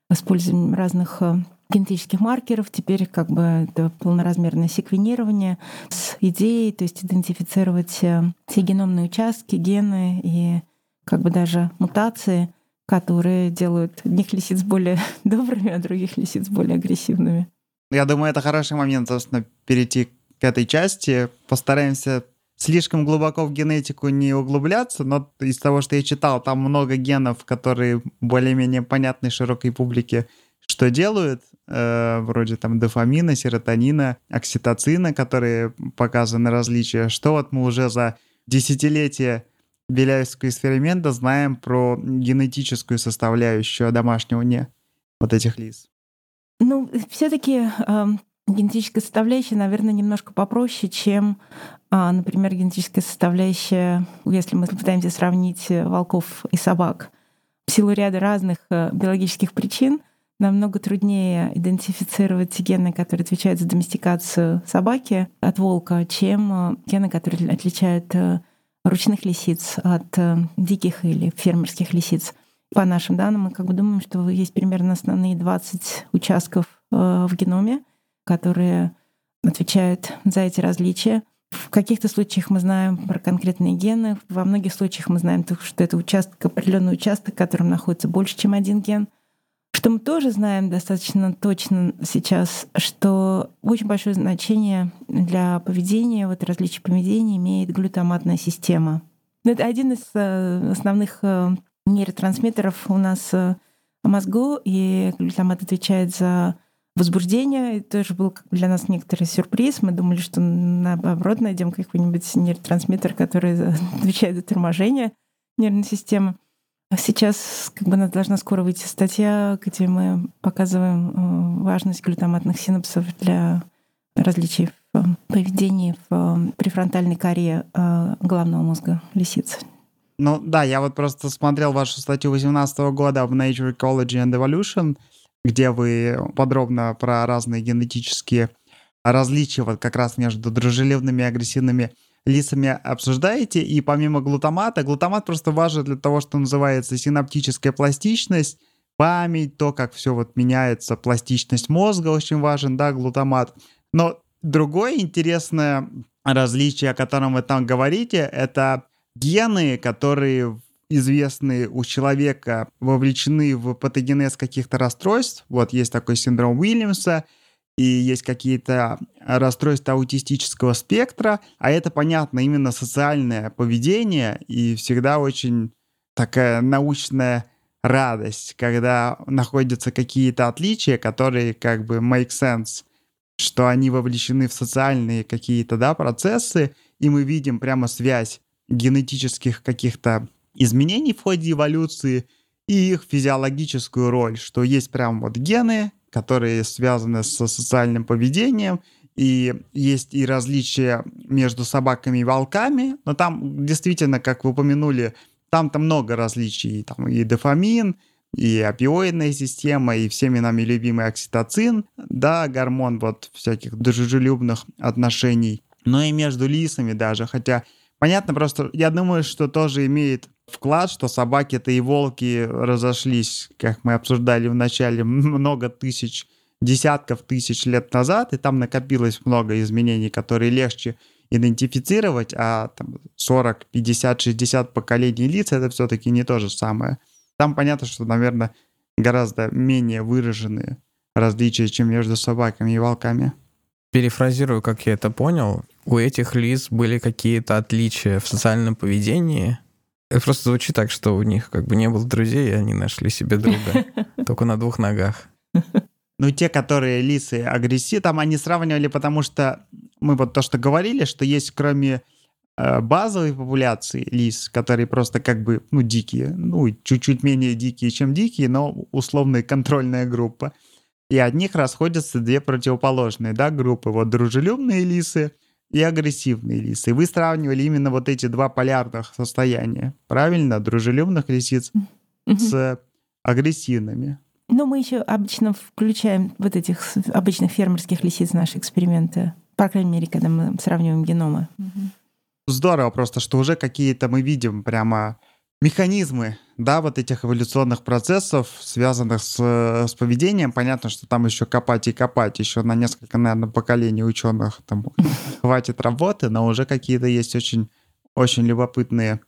используем разных генетических маркеров. Теперь как бы это полноразмерное секвенирование с идеей, то есть идентифицировать э, все геномные участки, гены и как бы даже мутации, которые делают одних лисиц более добрыми, а других лисиц более агрессивными. Я думаю, это хороший момент, собственно, перейти к этой части. Постараемся слишком глубоко в генетику не углубляться, но из того, что я читал, там много генов, которые более-менее понятны широкой публике, что делают э, вроде там дофамина, серотонина, окситоцина, которые показаны различия, что вот мы уже за десятилетия Беляевского эксперимента знаем про генетическую составляющую домашнего не вот этих лис? Ну, все-таки э, генетическая составляющая, наверное, немножко попроще, чем, э, например, генетическая составляющая, если мы пытаемся сравнить волков и собак. В силу ряда разных э, биологических причин намного труднее идентифицировать гены, которые отвечают за доместикацию собаки от волка, чем э, гены, которые отличают э, ручных лисиц от э, диких или фермерских лисиц. По нашим данным, мы как бы думаем, что есть примерно основные 20 участков в геноме, которые отвечают за эти различия. В каких-то случаях мы знаем про конкретные гены, во многих случаях мы знаем, что это участок, определенный участок, в котором находится больше, чем один ген — что мы тоже знаем достаточно точно сейчас, что очень большое значение для поведения, вот различий поведения имеет глютаматная система. Это один из э, основных э, нейротрансмиттеров у нас э, в мозгу, и глютамат отвечает за возбуждение. Это тоже был для нас некоторый сюрприз. Мы думали, что наоборот найдем какой-нибудь нейротрансмиттер, который отвечает за торможение нервной системы. А сейчас как бы нас должна скоро выйти статья, где мы показываем э, важность глютаматных синапсов для различий в э, поведении в э, префронтальной коре головного мозга лисиц. Ну да, я вот просто смотрел вашу статью 2018 года в Nature Ecology and Evolution, где вы подробно про разные генетические различия вот как раз между дружелюбными и агрессивными лисами обсуждаете, и помимо глутамата, глутамат просто важен для того, что называется синаптическая пластичность, память, то, как все вот меняется, пластичность мозга очень важен, да, глутамат. Но другое интересное различие, о котором вы там говорите, это гены, которые известны у человека, вовлечены в патогенез каких-то расстройств. Вот есть такой синдром Уильямса, и есть какие-то расстройства аутистического спектра, а это, понятно, именно социальное поведение, и всегда очень такая научная радость, когда находятся какие-то отличия, которые как бы make sense, что они вовлечены в социальные какие-то да, процессы, и мы видим прямо связь генетических каких-то изменений в ходе эволюции и их физиологическую роль, что есть прям вот гены, которые связаны со социальным поведением, и есть и различия между собаками и волками, но там действительно, как вы упомянули, там-то много различий, там и дофамин, и опиоидная система, и всеми нами любимый окситоцин, да, гормон вот всяких дружелюбных отношений, но и между лисами даже, хотя понятно просто, я думаю, что тоже имеет вклад, что собаки-то и волки разошлись, как мы обсуждали в начале, много тысяч, десятков тысяч лет назад, и там накопилось много изменений, которые легче идентифицировать, а там 40, 50, 60 поколений лиц это все-таки не то же самое. Там понятно, что, наверное, гораздо менее выраженные различия, чем между собаками и волками. Перефразирую, как я это понял, у этих лиц были какие-то отличия в социальном поведении, это просто звучит так, что у них как бы не было друзей, и они нашли себе друга. Только на двух ногах. Ну, те, которые лисы агрессивны, там они сравнивали, потому что мы вот то, что говорили, что есть кроме э, базовой популяции лис, которые просто как бы, ну, дикие, ну, чуть-чуть менее дикие, чем дикие, но условная контрольная группа. И от них расходятся две противоположные, да, группы. Вот дружелюбные лисы — и агрессивные лисы. И вы сравнивали именно вот эти два полярных состояния, правильно? Дружелюбных лисиц с агрессивными. Ну, мы еще обычно включаем вот этих обычных фермерских лисиц в наши эксперименты. По крайней мере, когда мы сравниваем геномы. Здорово просто, что уже какие-то мы видим прямо механизмы, да, вот этих эволюционных процессов, связанных с, с поведением. Понятно, что там еще копать и копать, еще на несколько, наверное, поколений ученых там хватит работы, но уже какие-то есть очень, очень любопытные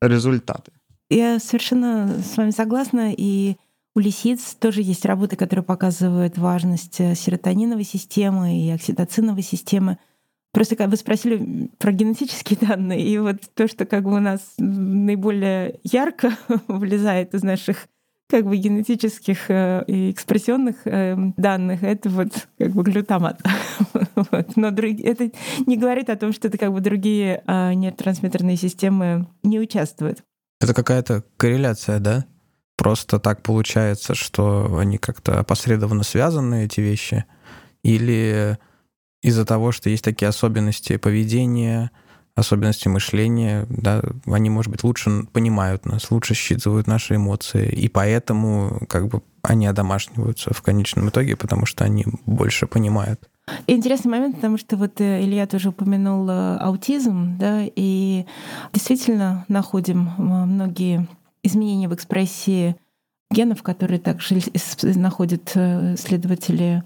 результаты. Я совершенно с вами согласна, и у лисиц тоже есть работы, которые показывают важность э, серотониновой системы и окситоциновой системы. Просто как вы спросили про генетические данные, и вот то, что как бы у нас наиболее ярко вылезает из наших как бы генетических э, и экспрессионных э, данных это вот как бы глютамат. вот. Но друг... это не говорит о том, что это как бы другие э, нейротрансмиттерные системы не участвуют. Это какая-то корреляция, да? Просто так получается, что они как-то опосредованно связаны, эти вещи? Или из-за того, что есть такие особенности поведения, особенности мышления, да, они, может быть, лучше понимают нас, лучше считывают наши эмоции, и поэтому как бы они одомашниваются в конечном итоге, потому что они больше понимают. Интересный момент, потому что вот э, Илья тоже упомянул э, аутизм, да, и действительно находим многие изменения в экспрессии генов, которые также находят следователи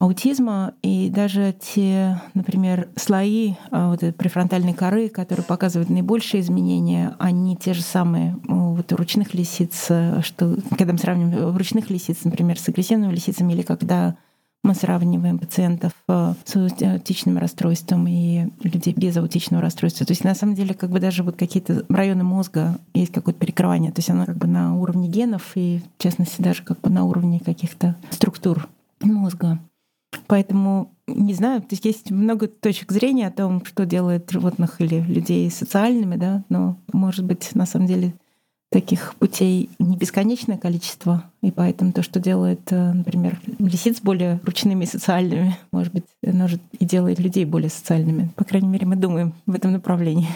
аутизма, и даже те, например, слои а, вот этой префронтальной коры, которые показывают наибольшие изменения, они те же самые вот у ручных лисиц, э, что когда мы сравниваем ручных лисиц, например, с агрессивными лисицами, или когда мы сравниваем пациентов э, с аутичным расстройством и людей без аутичного расстройства. То есть на самом деле как бы даже вот какие-то районы мозга есть какое-то перекрывание. То есть оно как бы на уровне генов и в частности даже как бы на уровне каких-то структур мозга. Поэтому не знаю, то есть есть много точек зрения о том, что делает животных или людей социальными, да, но, может быть, на самом деле таких путей не бесконечное количество, и поэтому то, что делает, э, например, лисиц более ручными и социальными, может быть, может и делает людей более социальными. По крайней мере, мы думаем в этом направлении.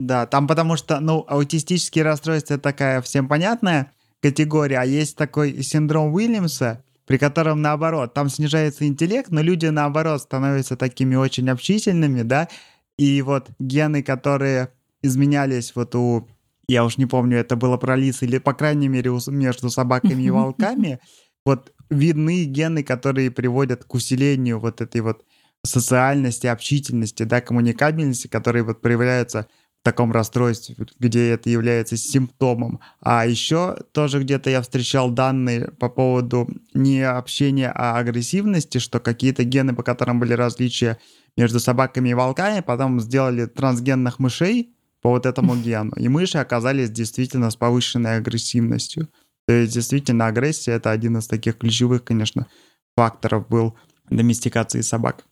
Да, там потому что, ну, аутистические расстройства — такая всем понятная категория, а есть такой синдром Уильямса, при котором наоборот, там снижается интеллект, но люди наоборот становятся такими очень общительными, да, и вот гены, которые изменялись вот у, я уж не помню, это было про лис или, по крайней мере, между собаками и волками, вот видны гены, которые приводят к усилению вот этой вот социальности, общительности, да, коммуникабельности, которые вот проявляются таком расстройстве, где это является симптомом. А еще тоже где-то я встречал данные по поводу не общения, а агрессивности, что какие-то гены, по которым были различия между собаками и волками, потом сделали трансгенных мышей по вот этому гену. И мыши оказались действительно с повышенной агрессивностью. То есть действительно агрессия — это один из таких ключевых, конечно, факторов был доместикации собак.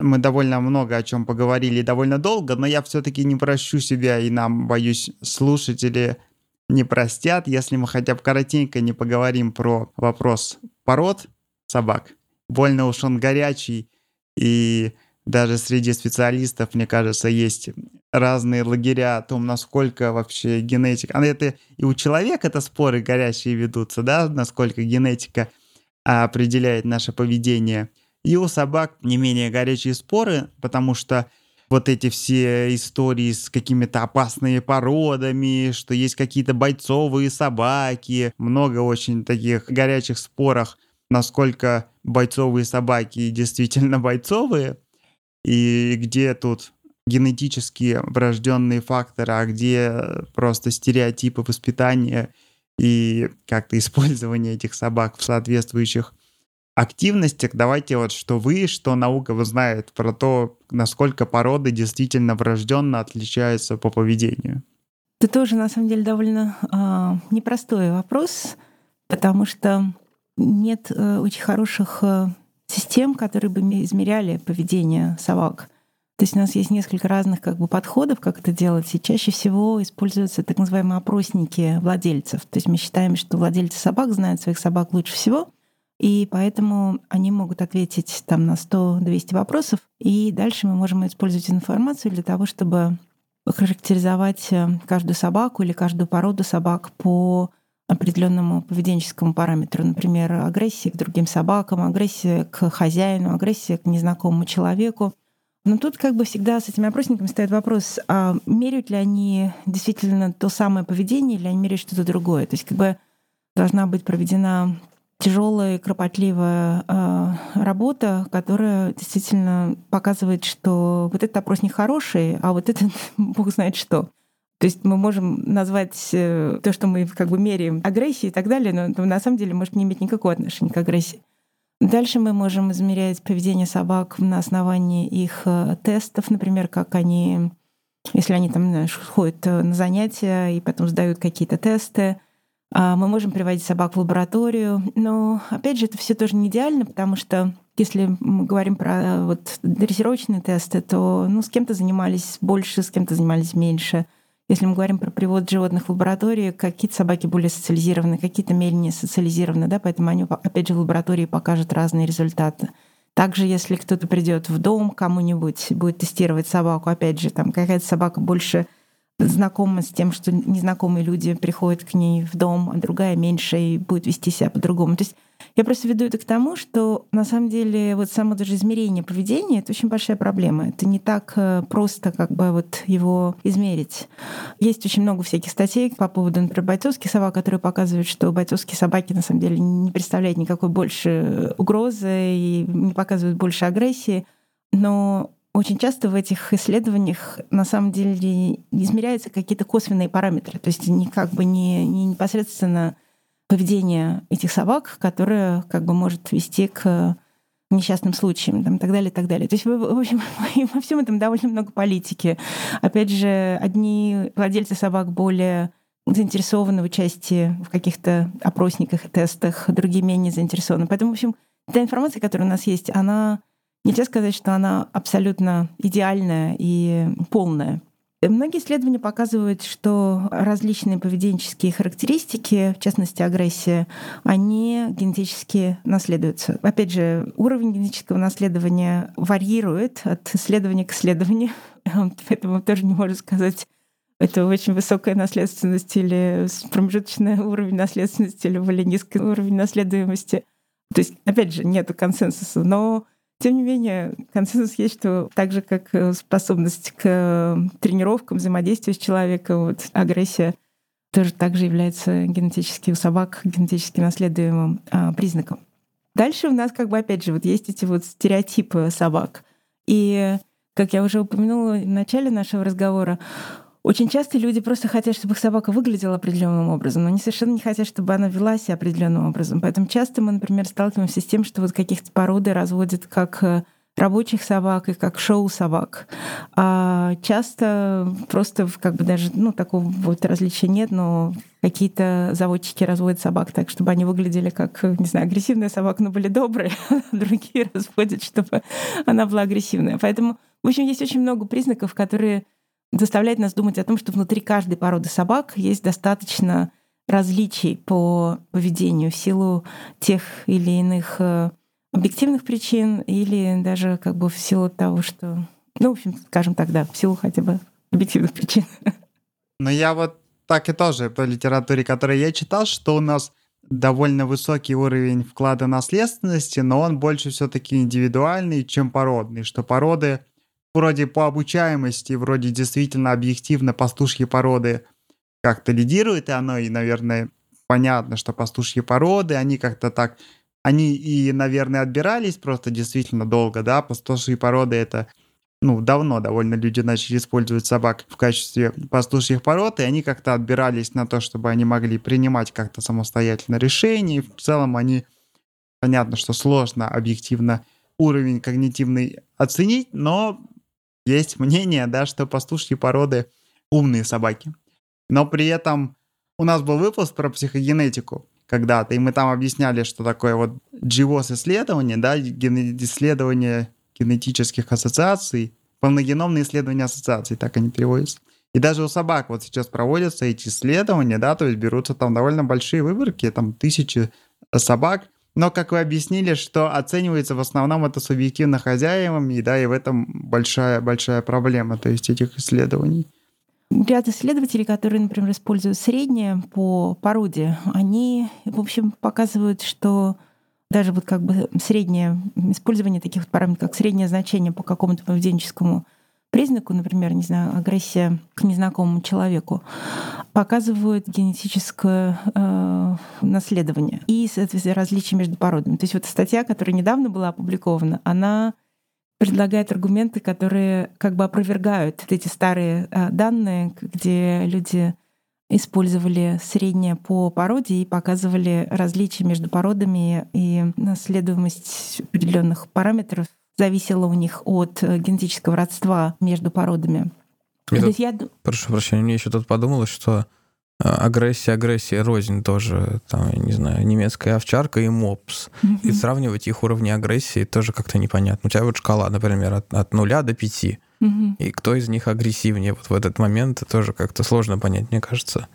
Мы довольно много о чем поговорили, довольно долго, но я все-таки не прощу себя, и нам, боюсь, слушатели не простят, если мы хотя бы коротенько не поговорим про вопрос пород собак. Больно уж он горячий, и даже среди специалистов, мне кажется, есть разные лагеря о том, насколько вообще генетика... А это и у человека это споры горячие ведутся, да, насколько генетика определяет наше поведение – и у собак не менее горячие споры, потому что вот эти все истории с какими-то опасными породами, что есть какие-то бойцовые собаки, много очень таких горячих спорах, насколько бойцовые собаки действительно бойцовые, и где тут генетически врожденные факторы, а где просто стереотипы воспитания и как-то использование этих собак в соответствующих активностях давайте вот что вы, что наука вы знает про то, насколько породы действительно врожденно отличаются по поведению. Это тоже, на самом деле, довольно э, непростой вопрос, потому что нет э, очень хороших э, систем, которые бы измеряли поведение собак. То есть у нас есть несколько разных как бы, подходов, как это делать, и чаще всего используются так называемые опросники владельцев. То есть мы считаем, что владельцы собак знают своих собак лучше всего, и поэтому они могут ответить там на 100-200 вопросов, и дальше мы можем использовать информацию для того, чтобы характеризовать э, каждую собаку или каждую породу собак по определенному поведенческому параметру, например, агрессия к другим собакам, агрессия к хозяину, агрессия к незнакомому человеку. Но тут как бы всегда с этими опросниками стоит вопрос, а меряют ли они действительно то самое поведение или они меряют что-то другое? То есть как бы должна быть проведена тяжелая, кропотливая э, работа, которая действительно показывает, что вот этот опросник хороший, а вот этот бог знает что. То есть мы можем назвать э, то, что мы как бы меряем агрессией и так далее, но на самом деле может не иметь никакого отношения к агрессии. Дальше мы можем измерять поведение собак на основании их э, тестов, например, как они если они там, знаешь, ходят э, на занятия и потом сдают какие-то тесты. А, мы можем приводить собак в лабораторию, но, опять же, это все тоже не идеально, потому что если мы говорим про вот, дрессировочные тесты, то ну, с кем-то занимались больше, с кем-то занимались меньше. Если мы говорим про привод животных в лаборатории, какие-то собаки более социализированы, какие-то менее социализированы, да, поэтому они, опять же, в лаборатории покажут разные результаты. Также, если кто-то придет в дом кому-нибудь, будет тестировать собаку, опять же, там какая-то собака больше знакома с тем, что незнакомые люди приходят к ней в дом, а другая меньше и будет вести себя по-другому. То есть я просто веду это к тому, что на самом деле вот само даже измерение поведения — это очень большая проблема. Это не так э, просто как бы вот его измерить. Есть очень много всяких статей по поводу, например, бойцовских собак, которые показывают, что бойцовские собаки на самом деле не представляют никакой больше угрозы и не показывают больше агрессии. Но очень часто в этих исследованиях на самом деле измеряются какие-то косвенные параметры, то есть не как бы не, не непосредственно поведение этих собак, которое как бы может вести к несчастным случаям там, и так далее, и так далее. То есть, в общем, во всем этом довольно много политики. Опять же, одни владельцы собак более заинтересованы в участии в каких-то опросниках и тестах, другие менее заинтересованы. Поэтому, в общем, та информация, которая у нас есть, она Нельзя сказать, что она абсолютно идеальная и полная. Многие исследования показывают, что различные поведенческие характеристики, в частности агрессия, они генетически наследуются. Опять же, уровень генетического наследования варьирует от исследования к исследованию, поэтому тоже не можно сказать, это очень высокая наследственность или промежуточный уровень наследственности или более низкий уровень наследуемости. То есть, опять же, нет консенсуса, но тем не менее, консенсус есть, что так же, как э, способность к э, тренировкам, взаимодействию с человеком, вот, агрессия тоже также является генетически у собак генетически наследуемым а, признаком. Дальше у нас как бы опять же вот есть эти вот стереотипы собак. И как я уже упомянула в начале нашего разговора, очень часто люди просто хотят, чтобы их собака выглядела определенным образом, но они совершенно не хотят, чтобы она вела себя определенным образом. Поэтому часто мы, например, сталкиваемся с тем, что вот каких-то породы разводят как э, рабочих собак и как шоу собак. А часто просто как бы даже, ну, такого вот различия нет, но какие-то заводчики разводят собак так, чтобы они выглядели как, не знаю, агрессивная собака, но были добрые, а другие разводят, чтобы она была агрессивная. Поэтому, в общем, есть очень много признаков, которые заставляет нас думать о том, что внутри каждой породы собак есть достаточно различий по поведению в силу тех или иных э, объективных причин или даже как бы в силу того, что, ну, в общем, скажем так, да, в силу хотя бы объективных причин. Но я вот так и тоже по литературе, которую я читал, что у нас довольно высокий уровень вклада наследственности, но он больше все-таки индивидуальный, чем породный, что породы вроде по обучаемости, вроде действительно объективно пастушьи породы как-то лидируют, и оно, и, наверное, понятно, что пастушьи породы, они как-то так, они и, наверное, отбирались просто действительно долго, да, пастушьи породы это ну, давно довольно люди начали использовать собак в качестве пастушьих пород, и они как-то отбирались на то, чтобы они могли принимать как-то самостоятельно решения. И в целом они, понятно, что сложно объективно уровень когнитивный оценить, но есть мнение, да, что пастушьи породы умные собаки. Но при этом у нас был выпуск про психогенетику когда-то, и мы там объясняли, что такое вот GWAS-исследование, да, исследование генетических ассоциаций, полногеномные исследования ассоциаций, так они переводятся. И даже у собак вот сейчас проводятся эти исследования, да, то есть берутся там довольно большие выборки, там тысячи собак, но, как вы объяснили, что оценивается в основном это субъективно хозяевами, да, и в этом большая, большая проблема, то есть этих исследований. Ряд исследователей, которые, например, используют среднее по породе, они, в общем, показывают, что даже вот как бы среднее использование таких вот параметров, как среднее значение по какому-то поведенческому признаку, например, не знаю, агрессия к незнакомому человеку, показывают генетическое э, наследование и, соответственно, различия между породами. То есть вот статья, которая недавно была опубликована, она предлагает аргументы, которые как бы опровергают эти старые э, данные, где люди использовали среднее по породе и показывали различия между породами и наследуемость определенных параметров зависело у них от э, генетического родства между породами. Тут, я... Прошу прощения, мне еще тут подумалось, что а, агрессия, агрессия, рознь тоже, там, я не знаю, немецкая овчарка и мопс. Mm-hmm. И сравнивать их уровни агрессии тоже как-то непонятно. У тебя вот шкала, например, от, от нуля до пяти. Mm-hmm. И кто из них агрессивнее вот в этот момент, тоже как-то сложно понять, мне кажется.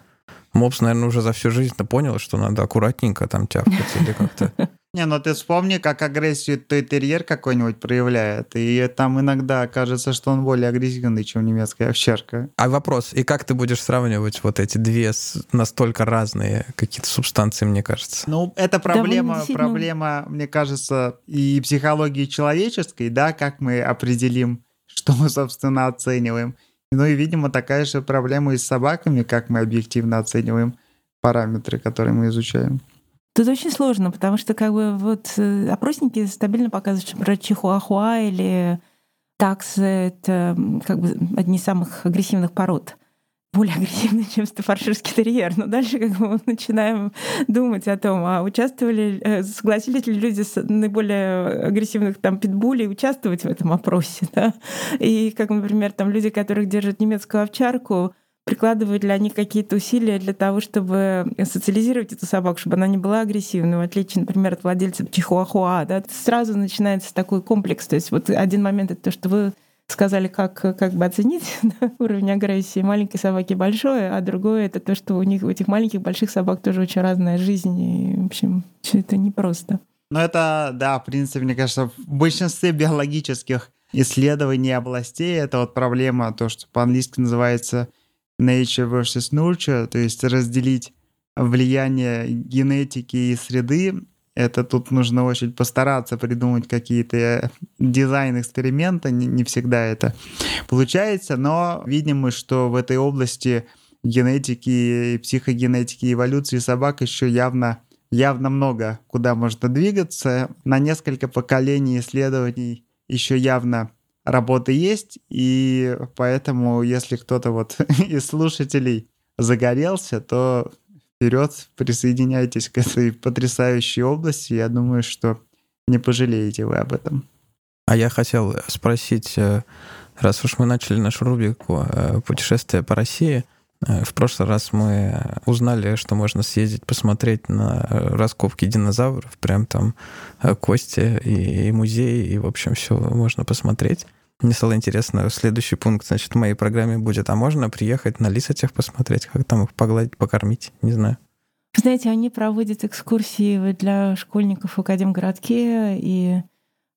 Мопс, наверное, уже за всю жизнь понял, что надо аккуратненько там тяпкаться или как-то. Не, ну ты вспомни, как агрессию той терьер какой-нибудь проявляет, и там иногда кажется, что он более агрессивный, чем немецкая овчарка. А вопрос, и как ты будешь сравнивать вот эти две настолько разные какие-то субстанции, мне кажется? Ну, это проблема, да, проблема, мне кажется, и психологии человеческой, да, как мы определим, что мы, собственно, оцениваем. Ну и, видимо, такая же проблема и с собаками, как мы объективно оцениваем параметры, которые мы изучаем. Тут очень сложно, потому что как бы вот э, опросники стабильно показывают, что, например, чихуахуа или таксы — это как бы одни из самых агрессивных пород более агрессивный, чем стафарширский терьер. Но дальше как бы мы начинаем думать о том, а участвовали, э, согласились ли люди с наиболее агрессивных там питбулей участвовать в этом опросе, да? И как, например, там люди, которых держат немецкую овчарку, прикладывают для них какие-то усилия для того, чтобы социализировать эту собаку, чтобы она не была агрессивной, в отличие, например, от владельца чихуахуа. Да? Сразу начинается такой комплекс. То есть вот один момент — это то, что вы сказали, как, как бы оценить уровень агрессии маленькой собаки большой, а другое это то, что у них у этих маленьких больших собак тоже очень разная жизнь, и, в общем, все это непросто. Ну это, да, в принципе, мне кажется, в большинстве биологических исследований областей это вот проблема, то, что по-английски называется nature versus nurture, то есть разделить влияние генетики и среды. Это тут нужно очень постараться придумать какие-то дизайн-эксперименты, не, не всегда это получается, но видим мы, что в этой области генетики, психогенетики, эволюции собак еще явно, явно много, куда можно двигаться. На несколько поколений исследований еще явно работы есть, и поэтому, если кто-то вот из слушателей загорелся, то вперед, присоединяйтесь к этой потрясающей области. Я думаю, что не пожалеете вы об этом. А я хотел спросить, э, раз уж мы начали нашу рубрику э, «Путешествие по России», э, в прошлый раз мы узнали, что можно съездить посмотреть на раскопки динозавров, прям там кости и, и музеи, и, в общем, все можно посмотреть. Мне стало интересно, следующий пункт, значит, в моей программе будет, а можно приехать на лис посмотреть, как там их погладить, покормить, не знаю. Знаете, они проводят экскурсии для школьников в Академгородке и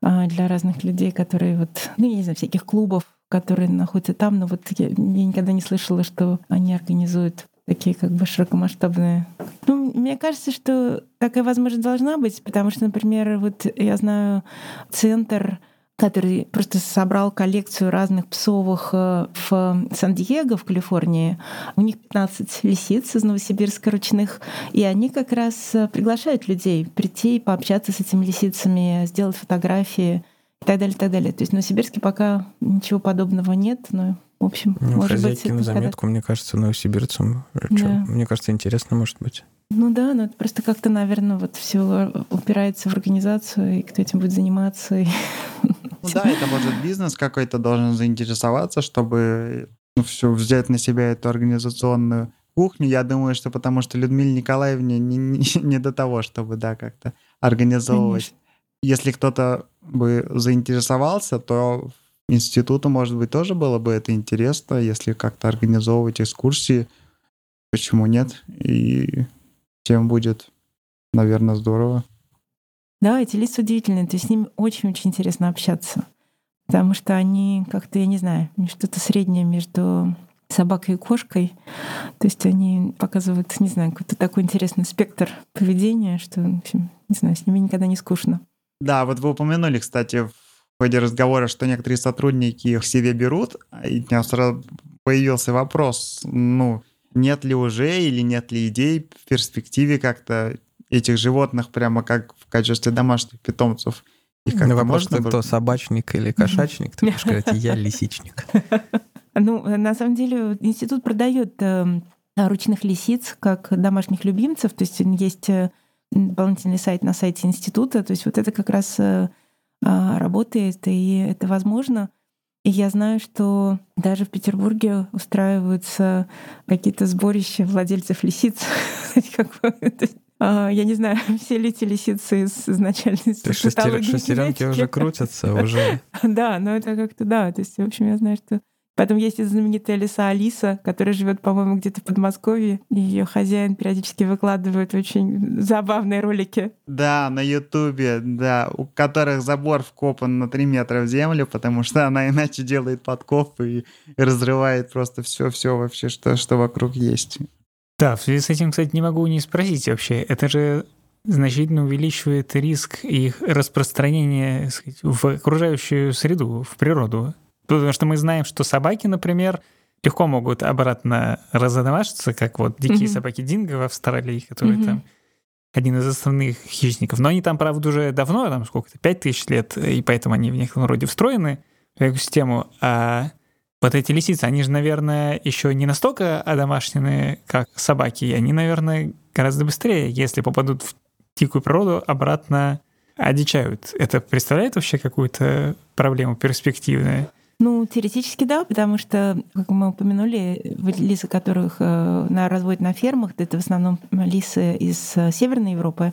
а, для разных людей, которые вот, ну, я не знаю, всяких клубов, которые находятся там, но вот я, я никогда не слышала, что они организуют такие как бы широкомасштабные. Ну, мне кажется, что такая возможность должна быть, потому что, например, вот я знаю центр который просто собрал коллекцию разных псовых э, в Сан-Диего, в Калифорнии. У них 15 лисиц из Новосибирска ручных, и они как раз э, приглашают людей прийти и пообщаться с этими лисицами, сделать фотографии и так далее, и так далее. То есть в Новосибирске пока ничего подобного нет, но в общем, ну, может быть, на заметку, мне кажется, новосибирцам. Да. Мне кажется, интересно, может быть. Ну да, но это просто как-то, наверное, вот все упирается в организацию, и кто этим будет заниматься. И... Ну да, это может бизнес какой-то должен заинтересоваться, чтобы ну, все взять на себя эту организационную кухню. Я думаю, что потому что Людмиле Николаевне не, не, не до того, чтобы, да, как-то организовывать. Конечно. Если кто-то бы заинтересовался, то институту, может быть, тоже было бы это интересно, если как-то организовывать экскурсии. Почему нет? И тем будет, наверное, здорово. Да, эти лица удивительные, то есть с ними очень-очень интересно общаться. Потому что они как-то, я не знаю, что-то среднее между собакой и кошкой. То есть они показывают, не знаю, какой-то такой интересный спектр поведения, что, в общем, не знаю, с ними никогда не скучно. Да, вот вы упомянули, кстати, в ходе разговора, что некоторые сотрудники их себе берут, и у меня сразу появился вопрос, ну, нет ли уже или нет ли идей в перспективе как-то этих животных прямо как в качестве домашних питомцев? Их как вопрос, можно кто, собачник или кошачник? Ты можешь сказать, я лисичник. Ну, на самом деле, институт продает эм, ручных лисиц как домашних любимцев, то есть есть э, дополнительный сайт на сайте института, то есть вот это как раз э, а, работает, и это возможно. И я знаю, что даже в Петербурге устраиваются какие-то сборища владельцев лисиц. А, я не знаю, все ли эти лисицы изначально из Шестеренки уже крутятся, уже. Да, но это как-то да. То есть, в общем, я знаю, что Потом есть и знаменитая лиса Алиса, которая живет, по-моему, где-то в Подмосковье. И ее хозяин периодически выкладывает очень забавные ролики. Да, на Ютубе, да, у которых забор вкопан на 3 метра в землю, потому что она иначе делает подкопы и разрывает просто все-все вообще, что, что вокруг есть. Да, в связи с этим, кстати, не могу не спросить вообще. Это же значительно увеличивает риск их распространения сказать, в окружающую среду, в природу. Потому что мы знаем, что собаки, например, легко могут обратно разодомашиться, как вот дикие mm-hmm. собаки Динго в Австралии, которые mm-hmm. там один из основных хищников. Но они там, правда, уже давно, там сколько-то, пять тысяч лет, и поэтому они в некотором роде встроены в экосистему. А вот эти лисицы, они же, наверное, еще не настолько одомашнены, как собаки. И они, наверное, гораздо быстрее, если попадут в дикую природу, обратно одичают. Это представляет вообще какую-то проблему перспективную? Ну, теоретически да, потому что, как мы упомянули, лисы, которых э, на разводят на фермах, это в основном лисы из э, Северной Европы.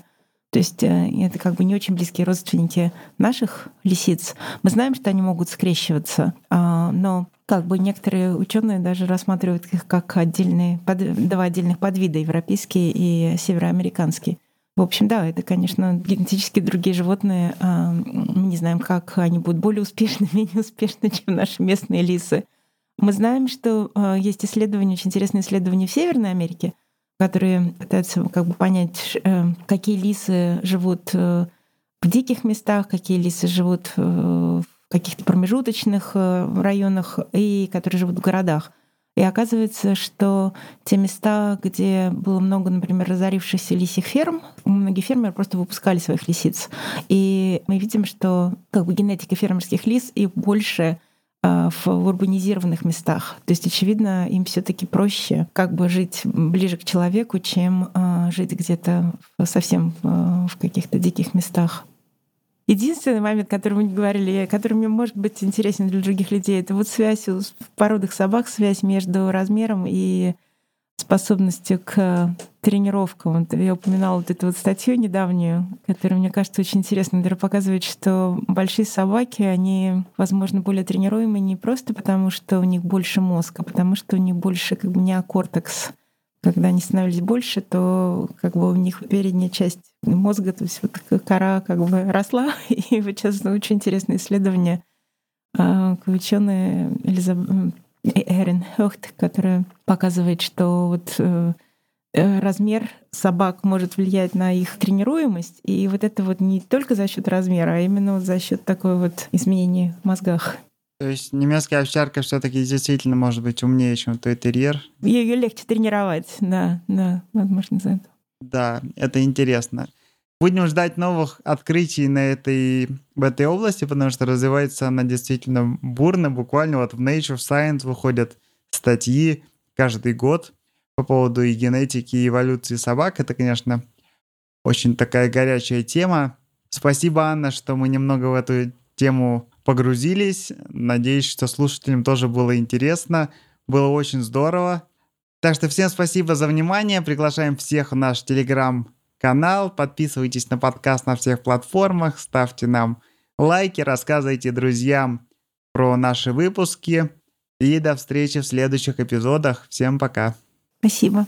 То есть э, это как бы не очень близкие родственники наших лисиц. Мы знаем, что они могут скрещиваться, а, но как бы некоторые ученые даже рассматривают их как отдельные, два отдельных подвида, европейские и североамериканские. В общем, да, это, конечно, генетически другие животные. А, мы не знаем, как они будут более успешны, менее успешны, чем наши местные лисы. Мы знаем, что а, есть исследования, очень интересные исследования в Северной Америке, которые пытаются как бы понять, э, какие лисы живут э, в диких местах, какие лисы живут э, в каких-то промежуточных районах и которые живут в городах. И оказывается, что те места, где было много, например, разорившихся лисих ферм, многие фермеры просто выпускали своих лисиц. И мы видим, что как бы генетика фермерских лис и больше в урбанизированных местах. То есть, очевидно, им все таки проще как бы жить ближе к человеку, чем а, жить где-то совсем а, в каких-то диких местах. Единственный момент, который мы не говорили, который мне может быть интересен для других людей, это вот связь в породах собак, связь между размером и способностью к тренировкам. Я упоминала вот эту вот статью недавнюю, которая, мне кажется, очень интересная, которая показывает, что большие собаки, они, возможно, более тренируемые не просто потому, что у них больше мозга, а потому что у них больше как бы неокортекс когда они становились больше, то как бы у них передняя часть мозга, то есть вот кора как бы росла. И вот сейчас очень интересное исследование а, ученые Элизабет Эрин Хёхт, которая показывает, что вот э, э, размер собак может влиять на их тренируемость, и вот это вот не только за счет размера, а именно вот за счет такой вот изменения в мозгах. То есть немецкая овчарка все-таки действительно может быть умнее, чем той терьер. Ее легче тренировать, да, да, возможно, за это. Да, это интересно. Будем ждать новых открытий на этой, в этой области, потому что развивается она действительно бурно. Буквально вот в Nature Science выходят статьи каждый год по поводу и генетики, и эволюции собак. Это, конечно, очень такая горячая тема. Спасибо, Анна, что мы немного в эту тему погрузились. Надеюсь, что слушателям тоже было интересно. Было очень здорово. Так что всем спасибо за внимание. Приглашаем всех в наш телеграм-канал. Подписывайтесь на подкаст на всех платформах. Ставьте нам лайки, рассказывайте друзьям про наши выпуски. И до встречи в следующих эпизодах. Всем пока. Спасибо.